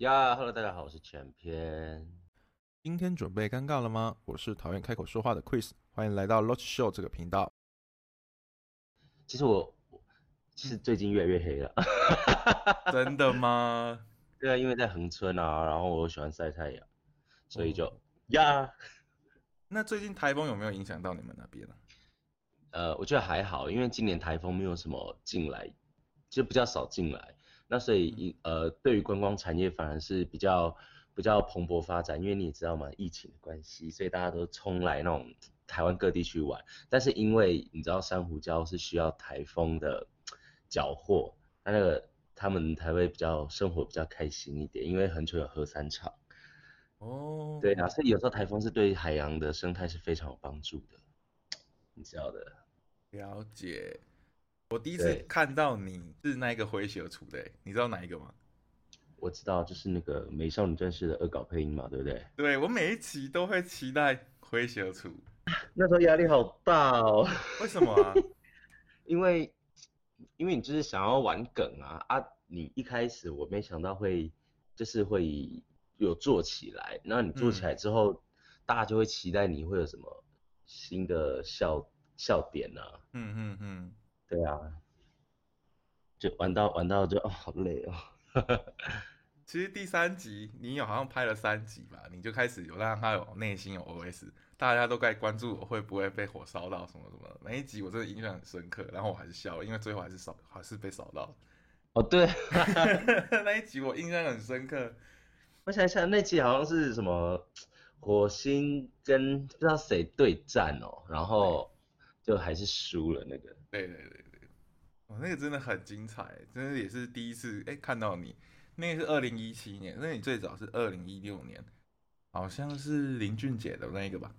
呀，Hello，大家好，我是全篇。今天准备尴尬了吗？我是讨厌开口说话的 Chris，欢迎来到 Loch Show 这个频道。其实我其实最近越来越黑了，真的吗？对啊，因为在恒春啊，然后我喜欢晒太阳，所以就呀。那最近台风有没有影响到你们那边呢？呃，我觉得还好，因为今年台风没有什么进来，就比较少进来。那所以呃，对于观光产业反而是比较。比较蓬勃发展，因为你也知道嘛，疫情的关系，所以大家都冲来那种台湾各地去玩。但是因为你知道珊瑚礁是需要台风的缴获，那那个他们才会比较生活比较开心一点，因为很久有喝三场。哦，对啊，所以有时候台风是对海洋的生态是非常有帮助的，你知道的。了解。我第一次看到你是那个回血出的，你知道哪一个吗？我知道，就是那个《美少女战士》的恶搞配音嘛，对不对？对，我每一期都会期待回血出。那时候压力好大哦。为什么啊？因为，因为你就是想要玩梗啊啊！你一开始我没想到会，就是会有做起来，然后你做起来之后，大家就会期待你会有什么新的笑笑点啊。嗯嗯嗯，对啊。就玩到玩到就哦，好累哦。其实第三集你有好像拍了三集吧，你就开始有让他有内心有 OS，大家都该关注我会不会被火烧到什么什么。每一集我真的印象很深刻，然后我还是笑了，因为最后还是烧还是被烧到。哦，对，那一集我印象很深刻。我想想，那集好像是什么火星跟不知道谁对战哦，然后就还是输了那个。对对对对。哦，那个真的很精彩，真的也是第一次哎看到你。那个是二零一七年，那你最早是二零一六年，好像是林俊杰的那个吧？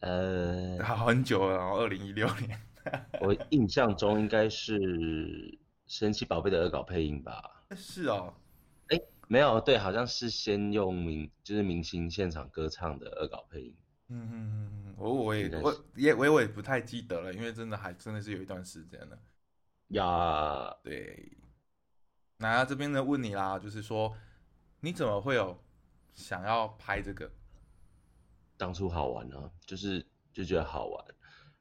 呃，好很久了，然后二零一六年。我印象中应该是神奇宝贝的恶搞配音吧？是哦，哎，没有，对，好像是先用明就是明星现场歌唱的恶搞配音。嗯嗯嗯，我我也我也我也不太记得了，因为真的还真的是有一段时间了。呀，对。那这边呢问你啦，就是说你怎么会有想要拍这个？当初好玩呢，就是就觉得好玩，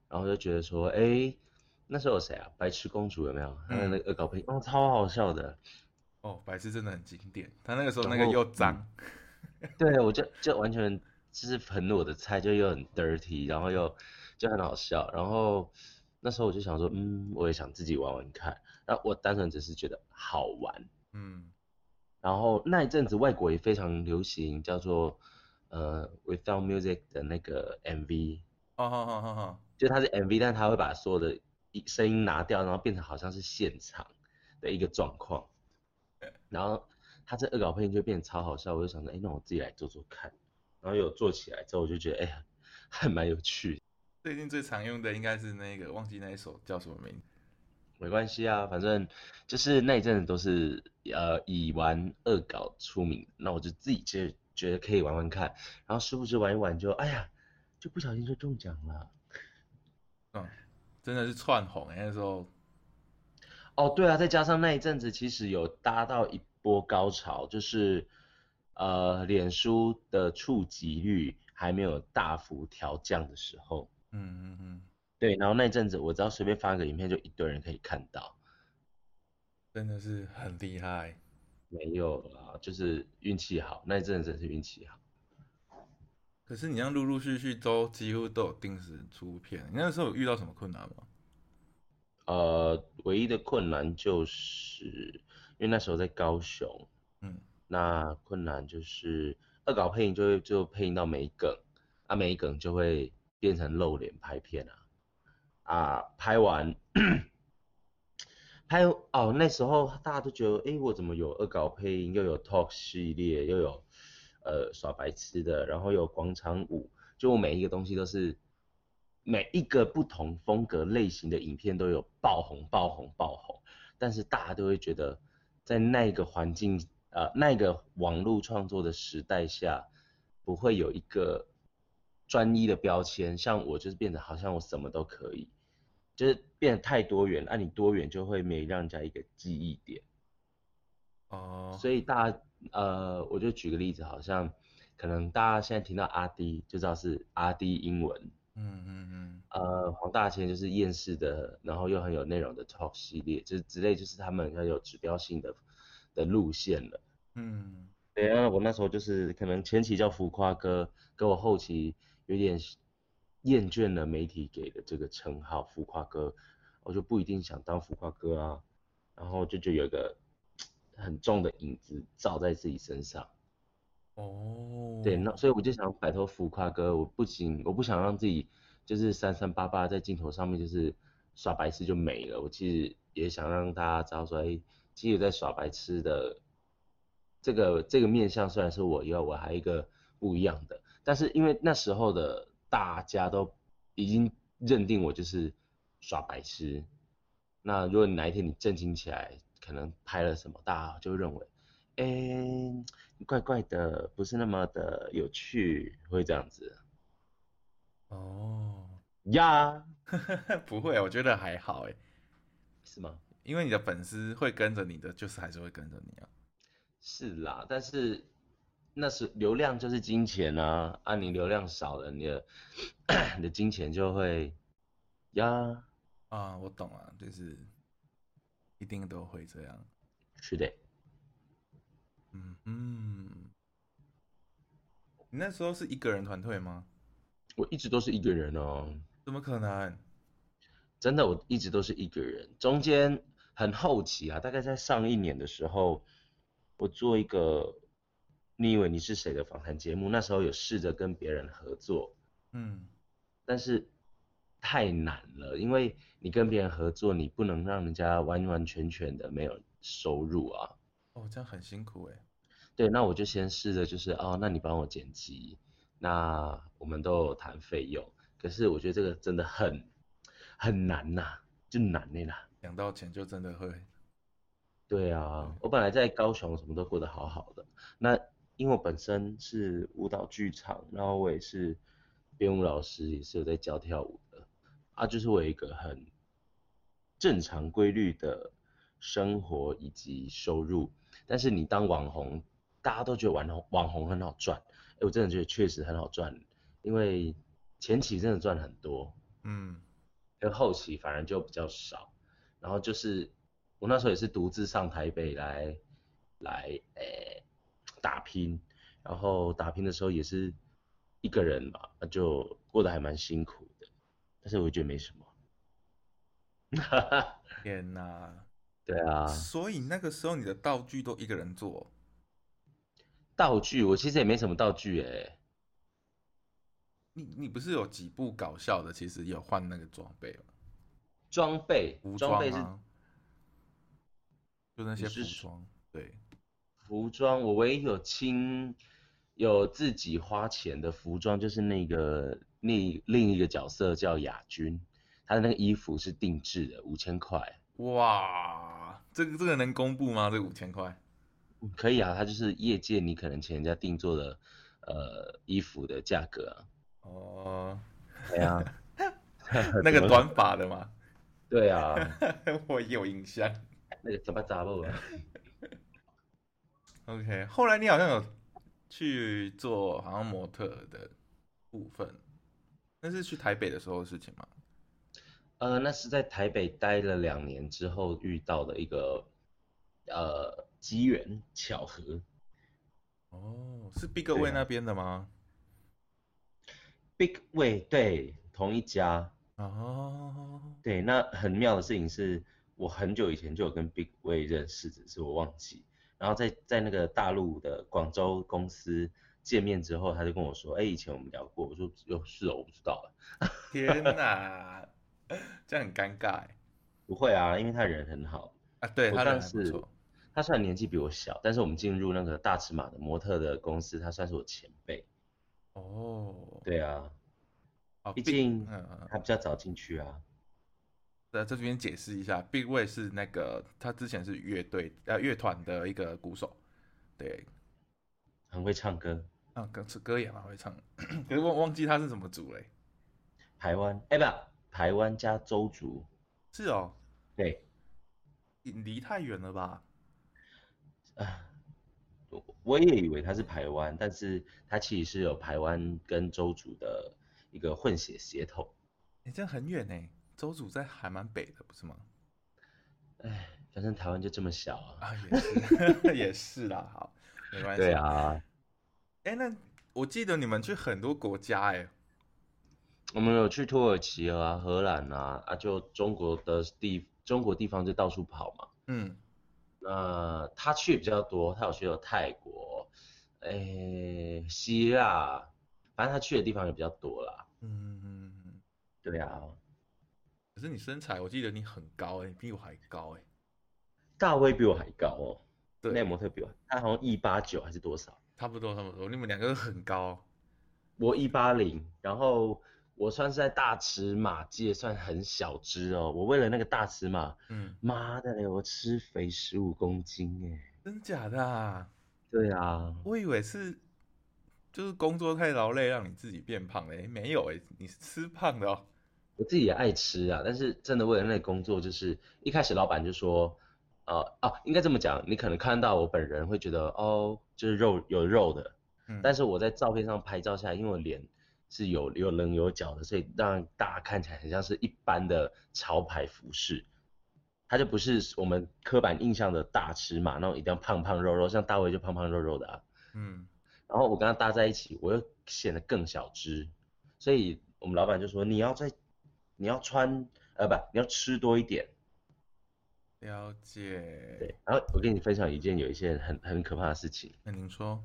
然后就觉得说，哎，那时候有谁啊？白痴公主有没有？他的那个恶搞配哦，超好笑的。哦，白痴真的很经典。他那个时候那个又脏，对我就就完全。就是很我的菜，就又很 dirty，然后又就很好笑。然后那时候我就想说，嗯，我也想自己玩玩看。然后我单纯只是觉得好玩，嗯。然后那一阵子外国也非常流行叫做呃 without music 的那个 MV。哦哦哦哦，就它是 MV，但它会把所有的声音拿掉，然后变成好像是现场的一个状况。然后他这恶搞配音就变得超好笑，我就想着，哎，那我自己来做做看。然后有做起来之后，我就觉得哎呀，还蛮有趣。最近最常用的应该是那个，忘记那一首叫什么名。没关系啊，反正就是那一阵子都是呃以玩恶搞出名。那我就自己就觉得可以玩玩看，然后殊不知玩一玩就哎呀，就不小心就中奖了。嗯，真的是窜红那时候。哦，对啊，再加上那一阵子其实有搭到一波高潮，就是。呃，脸书的触及率还没有大幅调降的时候，嗯嗯嗯，对，然后那阵子我只要随便发个影片，就一堆人可以看到，真的是很厉害。没有啦，就是运气好，那阵子真是运气好。可是你像陆陆续续都几乎都有定时出片，你那时候有遇到什么困难吗？呃，唯一的困难就是因为那时候在高雄，嗯。那困难就是恶搞配音就会就配音到没梗，啊没梗就会变成露脸拍片啊，啊拍完拍哦那时候大家都觉得哎我怎么有恶搞配音又有 talk 系列又有呃耍白痴的然后有广场舞，就我每一个东西都是每一个不同风格类型的影片都有爆红爆红爆红，但是大家都会觉得在那个环境。呃，那个网络创作的时代下，不会有一个专一的标签，像我就是变得好像我什么都可以，就是变得太多元，那你多元就会没让人家一个记忆点。哦，所以大家呃，我就举个例子，好像可能大家现在听到阿 D 就知道是阿 D 英文，嗯嗯嗯，呃，黄大千就是厌世的，然后又很有内容的 talk 系列，就是之类，就是他们很有指标性的的路线了。嗯，对啊，我那时候就是可能前期叫浮夸哥，跟我后期有点厌倦了媒体给的这个称号浮夸哥，我就不一定想当浮夸哥啊，然后就就有一个很重的影子照在自己身上。哦，对，那所以我就想摆脱浮夸哥，我不仅我不想让自己就是三三八八在镜头上面就是耍白痴就没了，我其实也想让大家知道说，哎，其实有在耍白痴的这个这个面相，虽然是我以外，我还有一个不一样的，但是因为那时候的大家都已经认定我就是耍白痴，那如果哪一天你震惊起来，可能拍了什么，大家就认为，哎。怪怪的，不是那么的有趣，会这样子。哦，呀，不会，我觉得还好哎。是吗？因为你的粉丝会跟着你的，就是还是会跟着你啊。是啦，但是那是流量就是金钱啊，啊，你流量少了，你的 你的金钱就会呀。啊，我懂啊，就是一定都会这样。是的。嗯嗯，你那时候是一个人团队吗？我一直都是一个人哦。怎么可能？真的，我一直都是一个人。中间很后期啊，大概在上一年的时候，我做一个你以为你是谁的访谈节目，那时候有试着跟别人合作，嗯，但是太难了，因为你跟别人合作，你不能让人家完完全全的没有收入啊。哦，这样很辛苦哎。对，那我就先试着就是哦，那你帮我剪辑，那我们都有谈费用。可是我觉得这个真的很很难呐，就难的啦。两到钱就真的会。对啊，我本来在高雄什么都过得好好的，那因为我本身是舞蹈剧场，然后我也是编舞老师，也是有在教跳舞的啊，就是我有一个很正常规律的生活以及收入。但是你当网红，大家都觉得网红网红很好赚，哎，我真的觉得确实很好赚，因为前期真的赚很多，嗯，跟后期反而就比较少。然后就是我那时候也是独自上台北来来诶打拼，然后打拼的时候也是一个人嘛，那就过得还蛮辛苦的，但是我觉得没什么。天哪！对啊，所以那个时候你的道具都一个人做。道具我其实也没什么道具哎。你你不是有几部搞笑的？其实有换那个装备吗？装备，装备是，就那些服装。对，服装我唯一有亲有自己花钱的服装，就是那个那另一个角色叫亚军，他的那个衣服是定制的，五千块。哇，这个这个能公布吗？这五千块？可以啊，它就是业界你可能请人家定做的呃衣服的价格啊。哦，对啊，那个短发的吗？对啊，我有印象。那个怎么扎布啊？OK，后来你好像有去做好像模特的部分，那是去台北的时候的事情吗？呃，那是在台北待了两年之后遇到的一个呃机缘巧合。哦，是 Big Way 那边的吗？Big Way 对，同一家。哦。对，那很妙的事情是我很久以前就有跟 Big Way 认识，只是我忘记。然后在在那个大陆的广州公司见面之后，他就跟我说：“哎，以前我们聊过。”我说：“有是哦，我不知道。”天哪！这样很尴尬哎，不会啊，因为他人很好啊。对他人是错。他虽然年纪比我小，但是我们进入那个大尺码的模特的公司，他算是我前辈。哦，对啊，毕竟他比较早进去啊。在这边解释一下，Big Way 是那个他之前是乐队呃乐团的一个鼓手，对，很会唱歌啊，歌歌也蛮会唱，可是忘忘记他是什么组嘞？台湾哎不。台湾加州族，是哦，对，离太远了吧？啊，我我也以为他是台湾，但是他其实是有台湾跟州族的一个混血血统。你这样很远呢，周主在还蛮北的，不是吗？哎，反正台湾就这么小啊。啊，也是，也是啦，好，没关系。对啊，哎，那我记得你们去很多国家，哎，我们有去土耳其啊、荷兰啊，啊，就中国的地中国地方就到处跑嘛。嗯，那他去比较多，他有去了泰国，哎，希腊，反正他去的地方也比较多啦。嗯嗯嗯。对啊，可是你身材，我记得你很高哎，比我还高哎。大威比我还高哦，对，那模特比我，他好像一八九还是多少？差不多差不多，你们两个都很高。我一八零，然后我算是在大尺码界算很小只哦。我为了那个大尺码，嗯，妈的嘞，我吃肥十五公斤哎，真假的啊？对啊，我以为是。就是工作太劳累，让你自己变胖嘞？没有哎，你是吃胖的哦。我自己也爱吃啊，但是真的为了那个工作，就是一开始老板就说，呃啊，应该这么讲，你可能看到我本人会觉得哦，就是肉有肉的，嗯，但是我在照片上拍照下来，因为我脸是有有棱有角的，所以让大家看起来很像是一般的潮牌服饰，它就不是我们刻板印象的大尺码那种一定要胖胖肉肉，像大卫就胖胖肉肉的啊，嗯。然后我跟他搭在一起，我又显得更小只，所以我们老板就说你要在，你要穿，呃不，你要吃多一点。了解。对，然后我跟你分享一件有一些很很可怕的事情。那您说。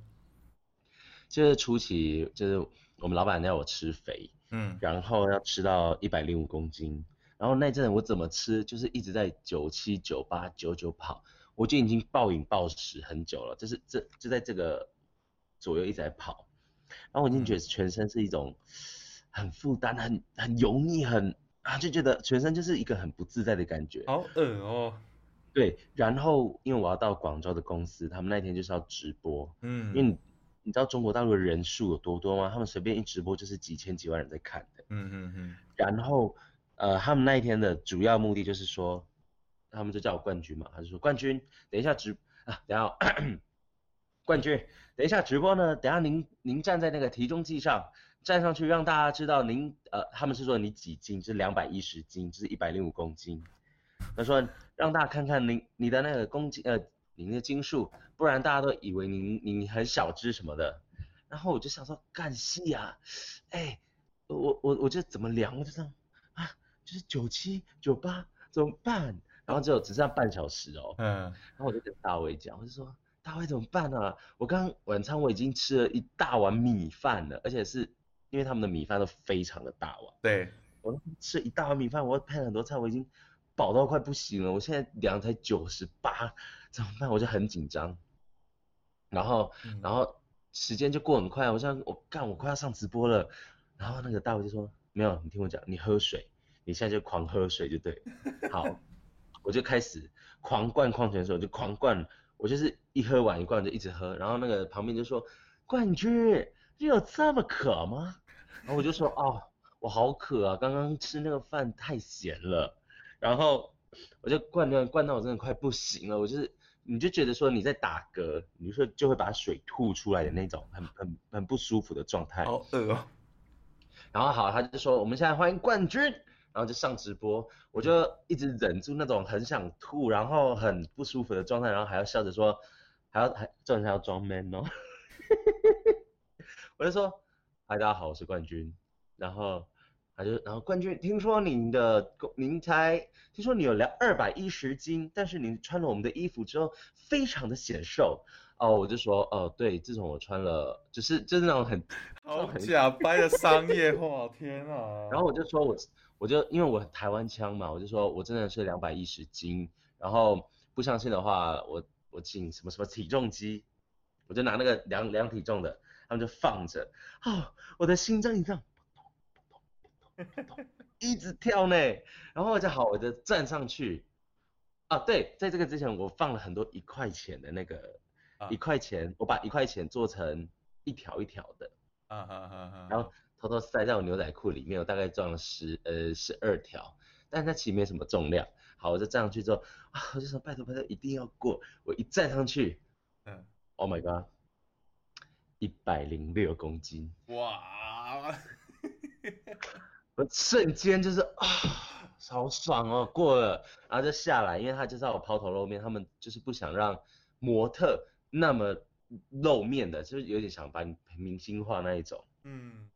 就是初期，就是我们老板要我吃肥，嗯，然后要吃到一百零五公斤，然后那阵我怎么吃，就是一直在九七九八九九跑，我就已经暴饮暴食很久了，就是这就在这个。左右一直在跑，然后我已经觉得全身是一种很负担、很很油腻、很啊，就觉得全身就是一个很不自在的感觉。好饿哦。对，然后因为我要到广州的公司，他们那天就是要直播，嗯，因为你你知道中国大陆的人数有多多吗？他们随便一直播就是几千几万人在看的。嗯嗯嗯。然后呃，他们那一天的主要目的就是说，他们就叫我冠军嘛，他就说冠军，等一下直啊，等下。冠军，等一下直播呢，等下您您站在那个体重计上，站上去让大家知道您呃，他们是说你几斤，是两百一十斤，就是一百零五公斤。他说让大家看看您你的那个公斤呃，您的斤数，不然大家都以为您您很小只什么的。然后我就想说干戏啊，哎，我我我就怎么量我就这样啊，就是九七九八怎么办？然后就只剩下半小时哦，嗯，然后我就跟大卫讲，我就说。大卫怎么办呢？我刚晚餐我已经吃了一大碗米饭了，而且是因为他们的米饭都非常的大碗。对，我吃一大碗米饭，我配了很多菜，我已经饱到快不行了。我现在量才九十八，怎么办？我就很紧张。然后，然后时间就过很快，我像我干，我快要上直播了。然后那个大卫就说：“没有，你听我讲，你喝水，你现在就狂喝水就对。”好，我就开始狂灌矿泉水，我就狂灌。我就是一喝完一罐就一直喝，然后那个旁边就说：“冠军，你有这么渴吗？”然后我就说：“哦，我好渴啊，刚刚吃那个饭太咸了。”然后我就灌灌灌到我真的快不行了，我就是你就觉得说你在打嗝，你就说就会把水吐出来的那种很很很不舒服的状态。好饿哦。然后好，他就说：“我们现在欢迎冠军。”然后就上直播，我就一直忍住那种很想吐，然后很不舒服的状态，然后还要笑着说，还要还这还要装 man 哦，我就说，嗨大家好，我是冠军，然后他就然后冠军，听说您的您才听说你有两二百一十斤，但是您穿了我们的衣服之后非常的显瘦。哦，我就说哦对，自从我穿了，就是就是那种很好假掰的商业化，天啊，然后我就说我。我就因为我台湾腔嘛，我就说我真的是两百一十斤，然后不相信的话，我我请什么什么体重机，我就拿那个量量体重的，他们就放着，啊，我的心脏一这样，一直跳呢，然后我就好，我就站上去，啊，对，在这个之前我放了很多一块钱的那个，一块钱，我把一块钱做成一条一条的，啊啊啊啊，然后。偷偷塞在我牛仔裤里面，我大概装了十呃十二条，但是它其实没什么重量。好，我就站上去之后啊，我就说拜托拜托一定要过。我一站上去，嗯，，Oh my god，一百零六公斤，哇，我瞬间就是啊，好爽哦，过了，然后就下来，因为他就是要我抛头露面，他们就是不想让模特那么露面的，就是有点想把你明星化那一种。嗯，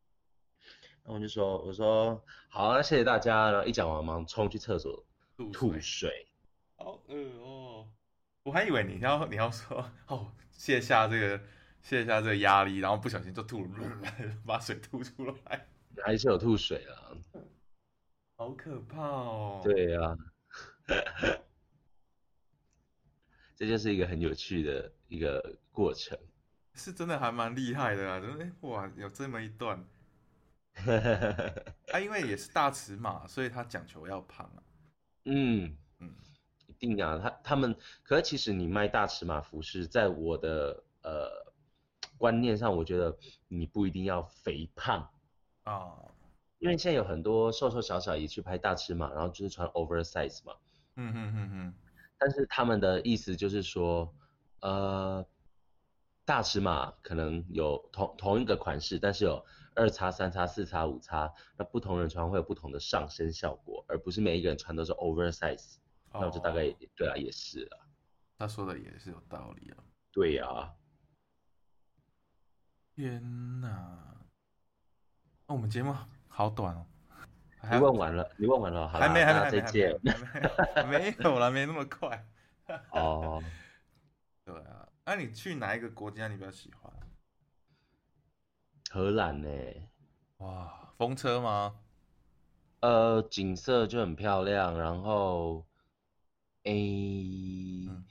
然后我就说，我说好，啊谢谢大家。然后一讲完，忙冲去厕所吐吐水水。好恶哦！我还以为你要你要说哦，卸下这个卸下这个压力，然后不小心就吐了，把水吐出来，还是有吐水啊。好可怕哦！，对呀、这就是一个很有趣的一个过程。是真的还蛮厉害的啊！真的，哎哇，有这么一段 啊，因为也是大尺码，所以他讲求要胖啊。嗯嗯，一定啊，他他们，可是其实你卖大尺码服饰，在我的呃观念上，我觉得你不一定要肥胖，啊，因为现在有很多瘦瘦小小也去拍大尺码，然后就是穿 oversize 嘛。嗯哼哼哼，但是他们的意思就是说，呃，大尺码可能有同同一个款式，但是有二叉、三叉、四叉、五叉，那不同人穿会有不同的上身效果，而不是每一个人穿都是 oversize。那我就大概哦对啊，也是啊，他说的也是有道理啊。对呀、天哪！那、我们节目好短哦，你问完了，你问完了，好了，还没还没再见。没有啦，没那么快。哦，对啊，那、你去哪一个国家你比较喜欢？荷兰呢、哇，风车吗？呃，景色就很漂亮，然后，诶，嗯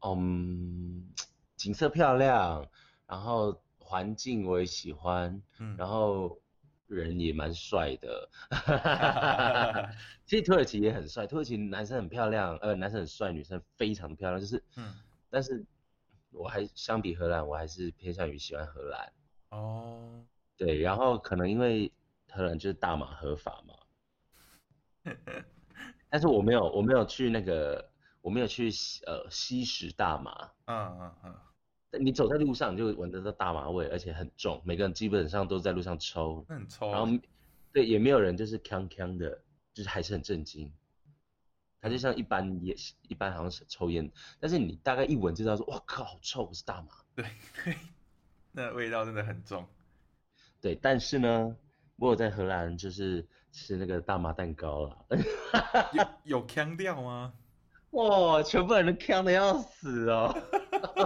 嗯，景色漂亮，然后环境我也喜欢，嗯，然后人也蛮帅的。其实土耳其也很帅，土耳其男生很漂亮，呃，男生很帅，女生非常漂亮，就是，嗯，但是我还相比荷兰，我还是偏向于喜欢荷兰。哦，对，然后可能因为可能就是大麻合法嘛，但是我没有，我没有去那个，我没有去吸呃吸食大麻。嗯嗯嗯，但你走在路上，你就闻得到大麻味，而且很重，每个人基本上都在路上抽，那很抽然后欸。对，也没有人就是锵锵的，就是还是很震惊。它就像一般也一般好像是抽烟，但是你大概一闻就知道说，哇靠，好臭，是大麻。对对，那味道真的很重。对，但是呢，我有在荷兰就是吃那个大麻蛋糕啦。有有腔调吗？哇，全部人都呛的要死哦！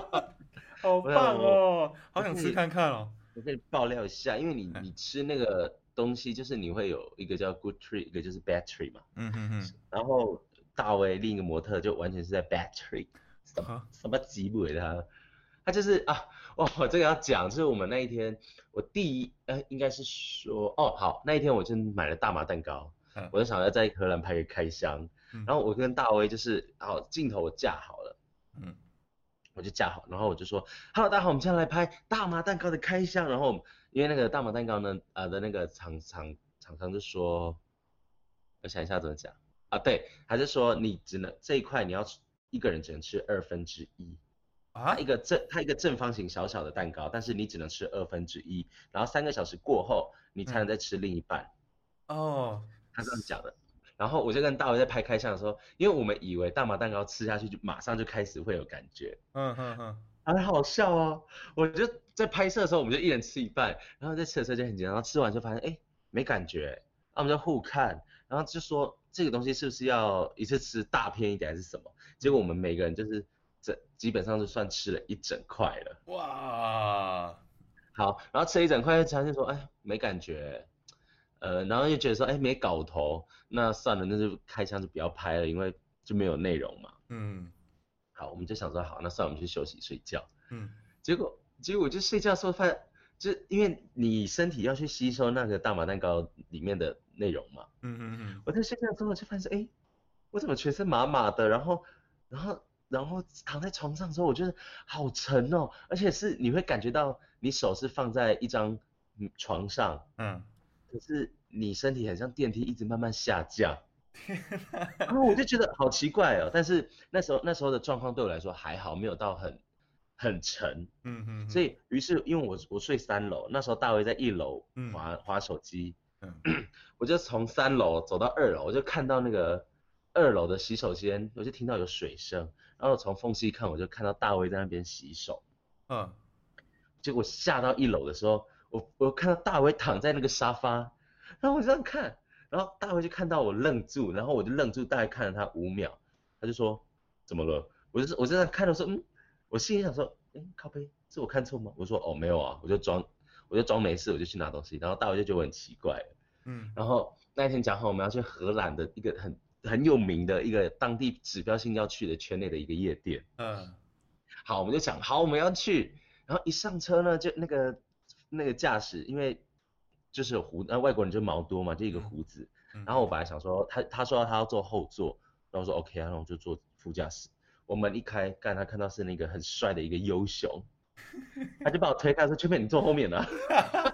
好棒哦，好想吃看看哦。我跟你爆料一下，因为你你吃那个东西，就是你会有一个叫 good tree，一个就是 bad tree 嘛。嗯哼哼，然后大卫另一个模特就完全是在 bad tree，什么啊什么吉尾的他，他就是啊，哦，这个要讲，就是我们那一天，我第一呃应该是说，哦好，那一天我就买了大麻蛋糕，嗯我就想要在荷兰拍个开箱，嗯然后我跟大威就是好镜头我架好了。嗯我就架好，然后我就说，Hello，大家好，我们现在来拍大麻蛋糕的开箱。然后因为那个大麻蛋糕呢，呃的那个厂厂厂商就说，我想一下怎么讲啊，对，还是说你只能这一块你要吃一个人只能吃二分之一，啊它一个正它一个正方形小小的蛋糕，但是你只能吃二分之一，然后三个小时过后你才能再吃另一半，哦，他这样讲的。然后我就跟大伟在拍开箱的时候，因为我们以为大麻蛋糕吃下去就马上就开始会有感觉，嗯嗯嗯，很好笑哦！我就在拍摄的时候，我们就一人吃一半，然后在吃的时候就很紧张，然后吃完就发现哎没感觉，那我们就互看，然后就说这个东西是不是要一次吃大片一点还是什么？结果我们每个人就是这基本上就算吃了一整块了。哇，好，然后吃了一整块，发现说哎没感觉，呃，然后又觉得说哎没搞头，那算了，那就开箱就不要拍了，因为就没有内容嘛。嗯好，我们就想说好，那算了，我们去休息睡觉。嗯结果结果我就睡觉的时候发现，就因为你身体要去吸收那个大麻蛋糕里面的内容嘛，嗯嗯嗯，我在睡觉的时候就发现，哎，我怎么全身麻麻的，然后然后然后躺在床上之后，我觉得好沉哦，而且是你会感觉到你手是放在一张嗯床上，嗯，可是你身体很像电梯一直慢慢下降。然后我就觉得好奇怪哦，但是那时候那时候的状况对我来说还好，没有到很很沉，嗯嗯，所以于是因为我我睡三楼，那时候大卫在一楼嗯。滑滑手机，嗯。我就从三楼走到二楼，我就看到那个二楼的洗手间，我就听到有水声，然后我从缝隙看，我就看到大卫在那边洗手。嗯结果下到一楼的时候，我我看到大卫躺在那个沙发，然后我就这样看，然后大卫就看到我愣住，然后我就愣住，大概看了他五秒，他就说怎么了？我就是我就这样看的时候，嗯，我心里想说，哎，靠背，是我看错吗？我说哦没有啊，我就装我就装没事，我就去拿东西，然后大卫就觉得我很奇怪，嗯然后那一天讲好我们要去荷兰的一个很很有名的一个当地指标性要去的圈内的一个夜店。嗯好，我们就想好我们要去，然后一上车呢，就那个那个驾驶，因为就是有胡，那外国人就毛多嘛，就一个胡子。嗯，然后我本来想说他他说他要坐后座，然后我说 OK 啊，那我就坐副驾驶。我们一开，干他看到是那个很帅的一个优雄，他就把我推开说：“圈妹，你坐后面啊。”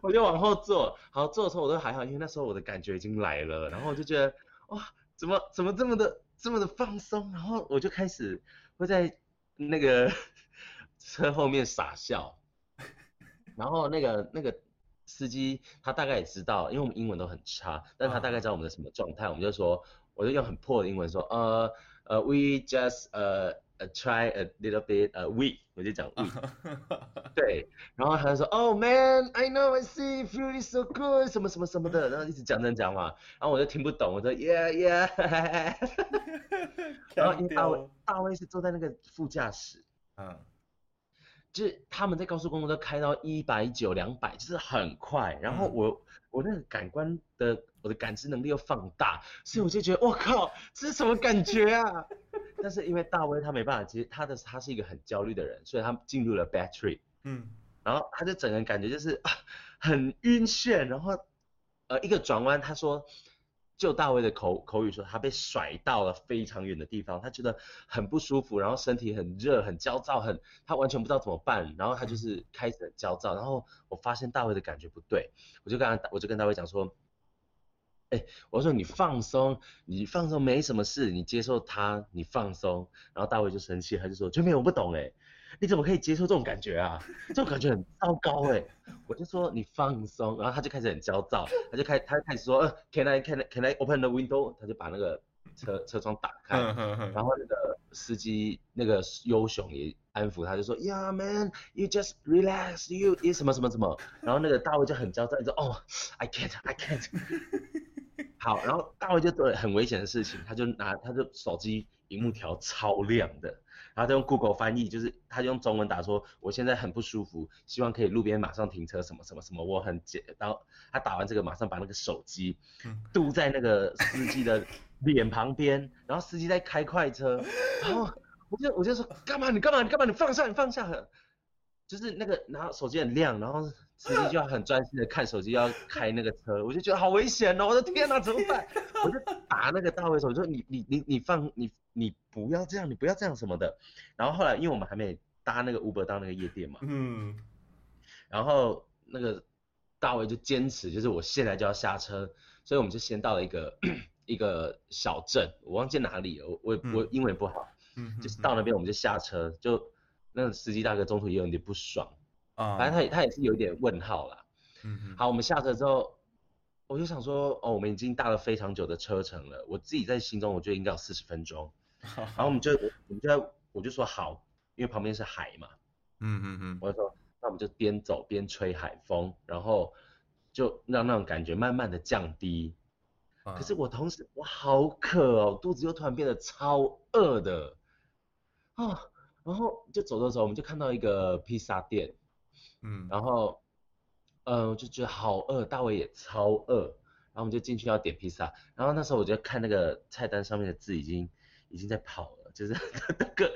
我就往后坐，好坐的时候我都还好，因为那时候我的感觉已经来了，然后我就觉得哇，怎么怎么这么的这么的放松，然后我就开始会在那个 车后面傻笑，然后那个那个司机他大概也知道，因为我们英文都很差，但他大概知道我们的什么状态，我们就说，我就用很破的英文说，呃呃，we just 呃、呃 try a little bit a、we，我就讲 we。对，然后他就说，Oh man, I know, I see, feel is so good，什么什么什么的，然后一直讲讲讲嘛，然后我就听不懂，我说 Yeah Yeah，然后因为大卫大卫是坐在那个副驾驶，嗯就是他们在高速公路都开到一百九、两百，就是很快，然后嗯我我那个感官的我的感知能力又放大，所以我就觉得我靠，这是什么感觉啊？但是因为大威他没办法接，他的他是一个很焦虑的人，所以他进入了 trip。嗯然后他就整个人感觉就是啊很晕眩，然后呃一个转弯，他说就大卫的口口语说他被甩到了非常远的地方，他觉得很不舒服，然后身体很热很焦躁，很他完全不知道怎么办，然后他就是开始很焦躁，然后我发现大卫的感觉不对，我就跟他我就跟大卫讲说。哎，我说你放松，你放松没什么事，你接受他，你放松。然后大卫就生气，他就说：“全妹，我不懂哎，你怎么可以接受这种感觉啊？这种感觉很糟糕哎。”我就说你放松，然后他就开始很焦躁，他就开他就开始说：“呃，Can I can I can I open the window？” 他就把那个车车窗打开，然后那个司机那个优雄也安抚他，就说：“Yeah, man, you just relax, you is 什么什么什么。”然后那个大卫就很焦躁，就说：“哦，I can't, I can't。” 好，然后大卫就做了很危险的事情，他就拿他就手机荧幕调超亮的，然后他用 Google 翻译，就是他用中文打说我现在很不舒服，希望可以路边马上停车什么什么什么，我很解，然后他打完这个马上把那个手机嗯。嘟在那个司机的脸旁边，然后司机在开快车，然后我就我就说干嘛你干嘛你干嘛你放下你放下，就是那个然后手机很亮，然后司机就要很专心的看手机要开那个车，我就觉得好危险哦，我的天哪怎么办？我就打那个大卫手，我说你你你你放你你不要这样，你不要这样什么的。然后后来因为我们还没搭那个 Uber 到那个夜店嘛，嗯然后那个大卫就坚持，就是我现在就要下车，所以我们就先到了一个一个小镇，我忘记哪里了，我我我英文不好，嗯，就是到那边我们就下车，就那个司机大哥中途也有点不爽，啊，反正他也他也是有一点问号啦。嗯嗯好，我们下车之后，我就想说，哦，我们已经搭了非常久的车程了，我自己在心中我觉得应该有四十分钟，然后我们就我们就在我就说好，因为旁边是海嘛，嗯嗯嗯我就说那我们就边走边吹海风，然后就让那种感觉慢慢的降低。嗯，可是我同时我好渴哦，肚子又突然变得超饿的，啊，然后就走着走，我们就看到一个披萨店，嗯。然后，呃，我就觉得好饿，大卫也超饿，然后我们就进去要点披萨，然后那时候我就看那个菜单上面的字已经已经在跑了，就是 那个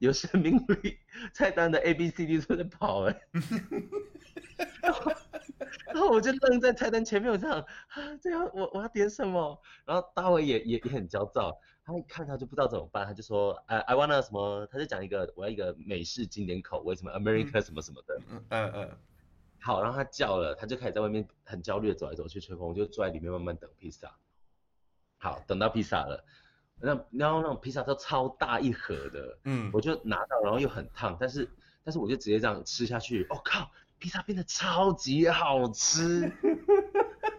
有生命力，菜单的 A B C D 都在跑哎，然后然后我就愣在菜单前面，我这样啊，这样我我要点什么？然后大卫也也也很焦躁，他一看他就不知道怎么办，他就说，哎，I wanna 什么，他就讲一个我要一个美式经典口味，什么 America 什么什么的。嗯嗯嗯。好，然后他叫了，他就开始在外面很焦虑的走来走去吹风，我就坐在里面慢慢等披萨。好，等到披萨了，那然后那种披萨都超大一盒的，嗯，我就拿到，然后又很烫，但是但是我就直接这样吃下去，我、靠，披萨变得超级好吃，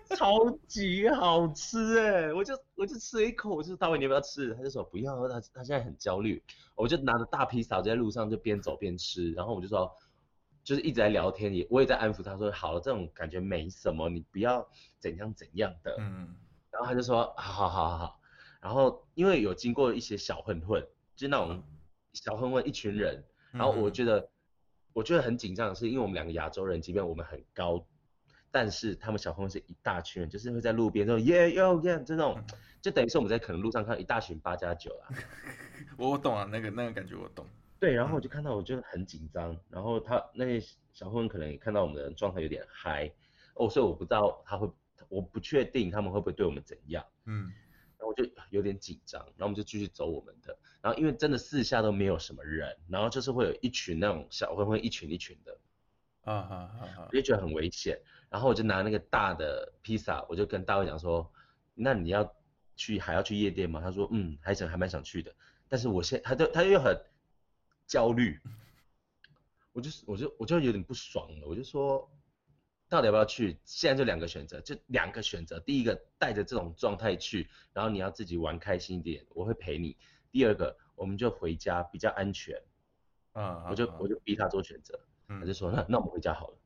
超级好吃哎！我就我就吃了一口，我就大卫你要不要吃？他就说不要，他他现在很焦虑，我就拿着大披萨就在路上就边走边吃，然后我就说就是一直在聊天，也我也在安抚他说好了，这种感觉没什么，你不要怎样怎样的，嗯然后他就说好好好好好，然后因为有经过一些小混混，就是那种小混混一群人，嗯，然后我觉得我觉得很紧张的是，因为我们两个亚洲人，即便我们很高，但是他们小混混是一大群人，就是会在路边说耶哟耶，就那种就等于是我们在可能路上看到一大群八加九啦。我我懂啊，那个那个感觉我懂。对，然后我就看到我就很紧张，然后他那些小混混可能也看到我们的状态有点嗨，哦，所以我不知道他会，我不确定他们会不会对我们怎样。嗯然后我就有点紧张，然后我们就继续走我们的，然后因为真的四下都没有什么人，然后就是会有一群那种小混混一群一群的，啊哈哈哈我，就觉得很危险，然后我就拿那个大的披萨，我就跟大卫讲说，那你要去还要去夜店吗？他说嗯，还想还蛮想去的，但是我现他就他又很焦虑，我就是我就我就有点不爽了，我就说到底要不要去？现在就两个选择，就两个选择。第一个带着这种状态去，然后你要自己玩开心一点，我会陪你。第二个，我们就回家比较安全，啊，我就我就逼他做选择，嗯他就说那那我们回家好了。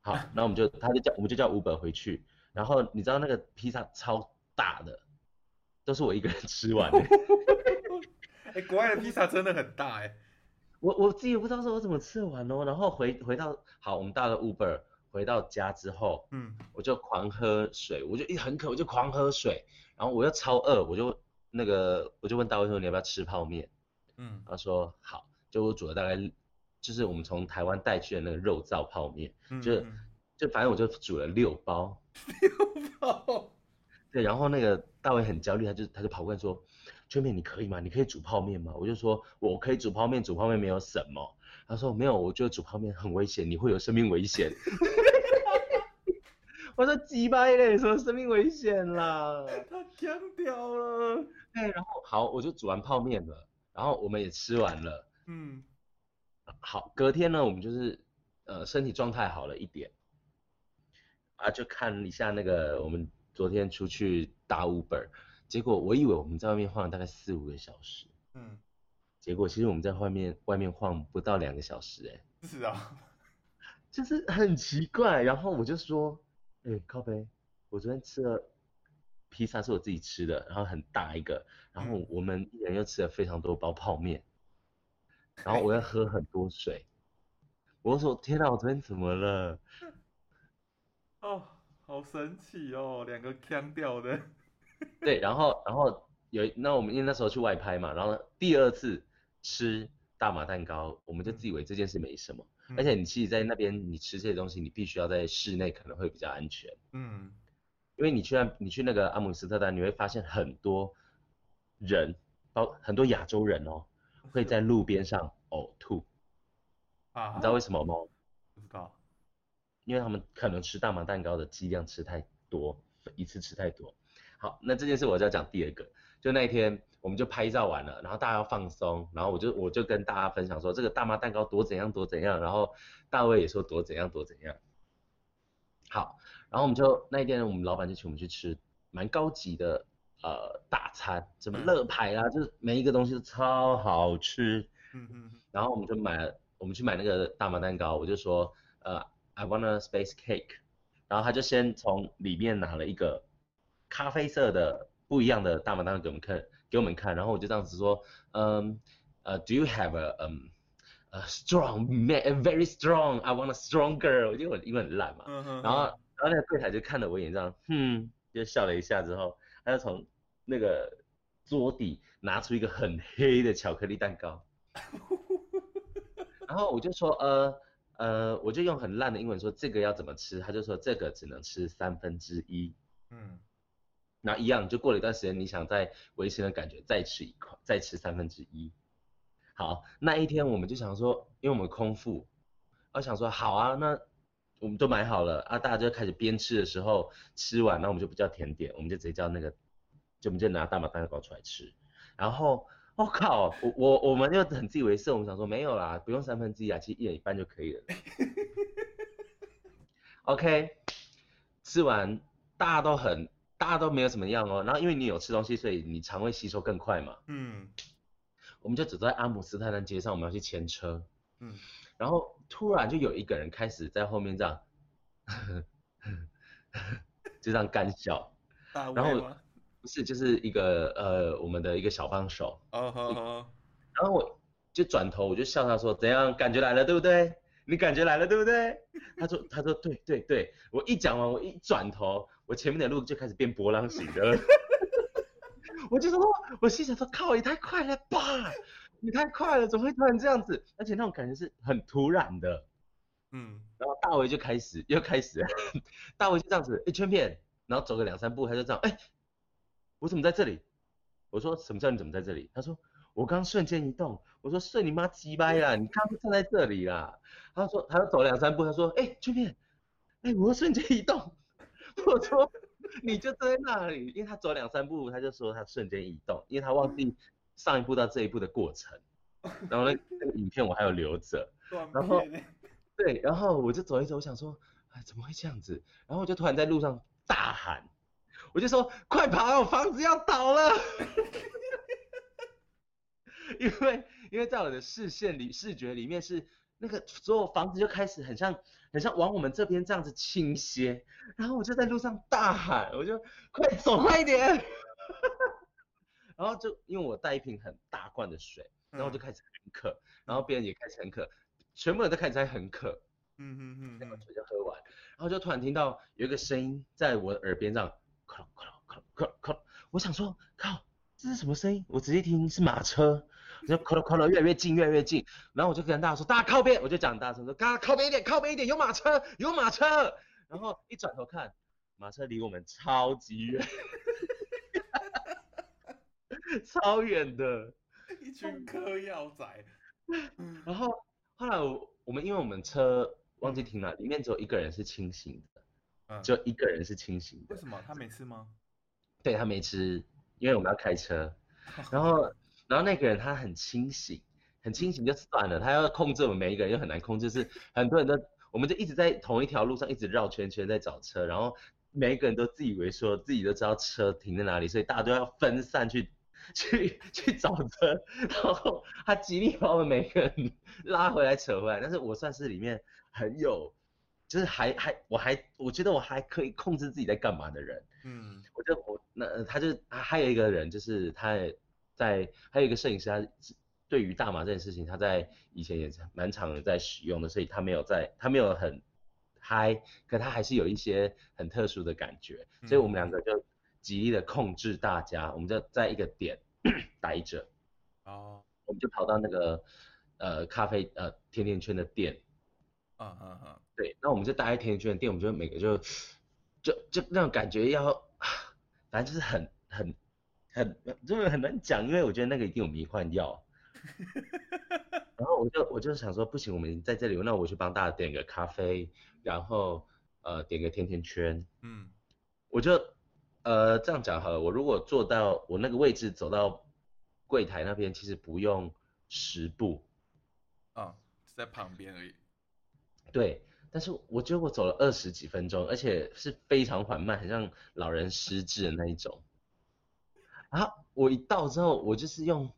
好，那我们就他就叫我们就叫五本回去，然后你知道那个披萨超大的，都是我一个人吃完的。哎，国外的披萨真的很大哎。我我自己也不知道说我怎么吃得完哦，然后回回到好，我们到了 Uber，回到家之后，嗯我就狂喝水，我就一很渴，我就狂喝水，然后我又超饿，我就那个我就问大卫说你要不要吃泡面？嗯他说好，就我煮了大概就是我们从台湾带去的那个肉燥泡面，嗯，就是嗯就反正我就煮了六包，六包对，然后那个大卫很焦虑，他就他就跑过来说，春妹你可以吗？你可以煮泡面吗？我就说我可以煮泡面，煮泡面没有什么。他说没有，我觉得煮泡面很危险，你会有生命危险。我说鸡掰嘞，什么生命危险啦？他僵掉了。对，然后好，我就煮完泡面了，然后我们也吃完了。嗯好，隔天呢，我们就是呃身体状态好了一点，啊，就看一下那个我们昨天出去搭 Uber，结果我以为我们在外面晃了大概四五个小时，嗯，结果其实我们在外面外面晃不到两个小时，哎，是啊。就是很奇怪。然后我就说，哎，靠背，我昨天吃了披萨是我自己吃的，然后很大一个，然后我们一人又吃了非常多包泡面，然后我要喝很多水。我就说天哪，我昨天怎么了？哦，好神奇哦，两个腔调的。对，然后然后有那我们因为那时候去外拍嘛，然后第二次吃大麻蛋糕，我们就自以为这件事没什么，而且你其实在那边你吃这些东西，你必须要在室内可能会比较安全，嗯因为你去那你去那个阿姆斯特丹，你会发现很多人，包很多亚洲人哦，会在路边上呕吐，啊，你知道为什么吗？不知道。因为他们可能吃大麻蛋糕的剂量吃太多，一次吃太多。好，那这件事我就要讲第二个，就那一天我们就拍照完了，然后大家要放松，然后我就我就跟大家分享说这个大麻蛋糕多怎样多怎样，然后大卫也说多怎样多怎样。好，然后我们就那一天我们老板就请我们去吃蛮高级的呃大餐，什么嗯乐牌啦，就是每一个东西都超好吃。嗯嗯然后我们就买了，我们去买那个大麻蛋糕，我就说，呃，I want a space cake，然后他就先从里面拿了一个咖啡色的不一样的大麻蛋糕给我们看，给我们看，然后我就这样子说，嗯，呃，Do you have a um a strong man, very strong? I want a stronger。我觉得我英文很烂嘛，嗯嗯。然后然后那个柜台就看了我一眼，这样，hmm，就笑了一下之后，他就从那个桌底拿出一个很黑的巧克力蛋糕。然后我就说，呃呃，我就用很烂的英文说这个要怎么吃，他就说这个只能吃三分之一。嗯那一样，就过了一段时间，你想再维持的感觉，再吃一块，再吃三分之一。好，那一天我们就想说，因为我们空腹，我想说好啊，那我们都买好了啊，大家就开始边吃的时候吃完，那我们就不叫甜点，我们就直接叫那个，就我们就拿大麻蛋糕出来吃。然后我、靠，我我我们就很自以为是，我们想说没有啦，不用三分之一啊，其实一人一半就可以了。OK，吃完大家都很大家都没有什么样哦，然后因为你有吃东西，所以你肠胃吸收更快嘛。嗯我们就走在阿姆斯特丹街上，我们要去牵车，嗯，然后突然就有一个人开始在后面这样，就这样干笑，然后？不是就是一个呃我们的一个小帮手，哦好好，然后我就转头我就笑他说怎样感觉来了对不对？你感觉来了对不对？他说他说对对对，我一讲完我一转头，我前面的路就开始变波浪形的了。我就说，我心想说，靠，也太快了吧，你太快了，怎么会突然这样子？而且那种感觉是很突然的。嗯然后大卫就开始又开始了，大卫就这样子一圈片，然后走个两三步，他就这样，哎，我怎么在这里？我说什么叫你怎么在这里？他说我刚瞬间移动。我说顺你妈鸡掰啦，你刚刚站在这里啦。他说他要走两三步，他说哎圈片，哎我瞬间移动。我说你就站在那里，因为他走两三步，他就说他瞬间移动，因为他忘记上一步到这一步的过程。然后那那个影片我还有留着。然后对，然后我就走一走，我想说，哎，怎么会这样子？然后我就突然在路上大喊，我就说，快跑，房子要倒了！因为因为在我的视线里、视觉里面是那个所有房子就开始很像很像往我们这边这样子倾斜，然后我就在路上大喊，我就快走快一点！然后就因为我带一瓶很大罐的水，然后我就嗯开始很渴，然后别人也开始很渴，全部人都开始在很渴，嗯嗯嗯那个嗯，水就喝完，然后就突然听到有一个声音在我的耳边这样，咔啦咔啦咔啦咔啦咔啦，我想说靠，这是什么声音？我仔细听是马车，我就咔啦咔啦越来越近越来越近，然后我就跟大家说大家靠边，我就讲大声说大家靠边一点靠边一点，有马车有马车，然后一转头看，马车离我们超级远，超远的。一群嗑药仔，然后后来我我们因为我们车忘记停了，里面只有一个人是清醒的，嗯，只有一个人是清醒的为。什么他没吃吗？对他没吃，因为我们要开车。然后然后那个人他很清醒，很清醒就算了，他要控制我们每一个人又很难控制，是很多人都我们就一直在同一条路上一直绕圈圈在找车，然后每一个人都自以为说自己都知道车停在哪里，所以大家都要分散去。去去找车，然后他极力把我们每个人拉回来扯回来，但是我算是里面很有，就是还还我还我觉得我还可以控制自己在干嘛的人，嗯。我就我那呃他就还还有一个人就是他也在还有一个摄影师，他对于大麻这件事情，他在以前也是蛮常在使用的，所以他没有在他没有很嗨，可他还是有一些很特殊的感觉，所以我们两个就极力的控制大家，我们就在一个点待着，哦，我们就跑到那个呃咖啡呃甜甜圈的店，嗯嗯嗯，对，那我们就待在甜甜圈的店，我们就每个就就就那种感觉要，反正就是很很很就是很难讲，因为我觉得那个一定有迷幻药。然后我就我就想说，不行，我们在这里，那我去帮大家点个咖啡，然后呃点个甜甜圈，嗯我就呃这样讲好了，我如果坐到我那个位置走到柜台那边，其实不用十步，啊，在旁边而已。对，但是我觉得我走了二十几分钟，而且是非常缓慢，很像老人失智的那一种。然后我一到之后，我就是用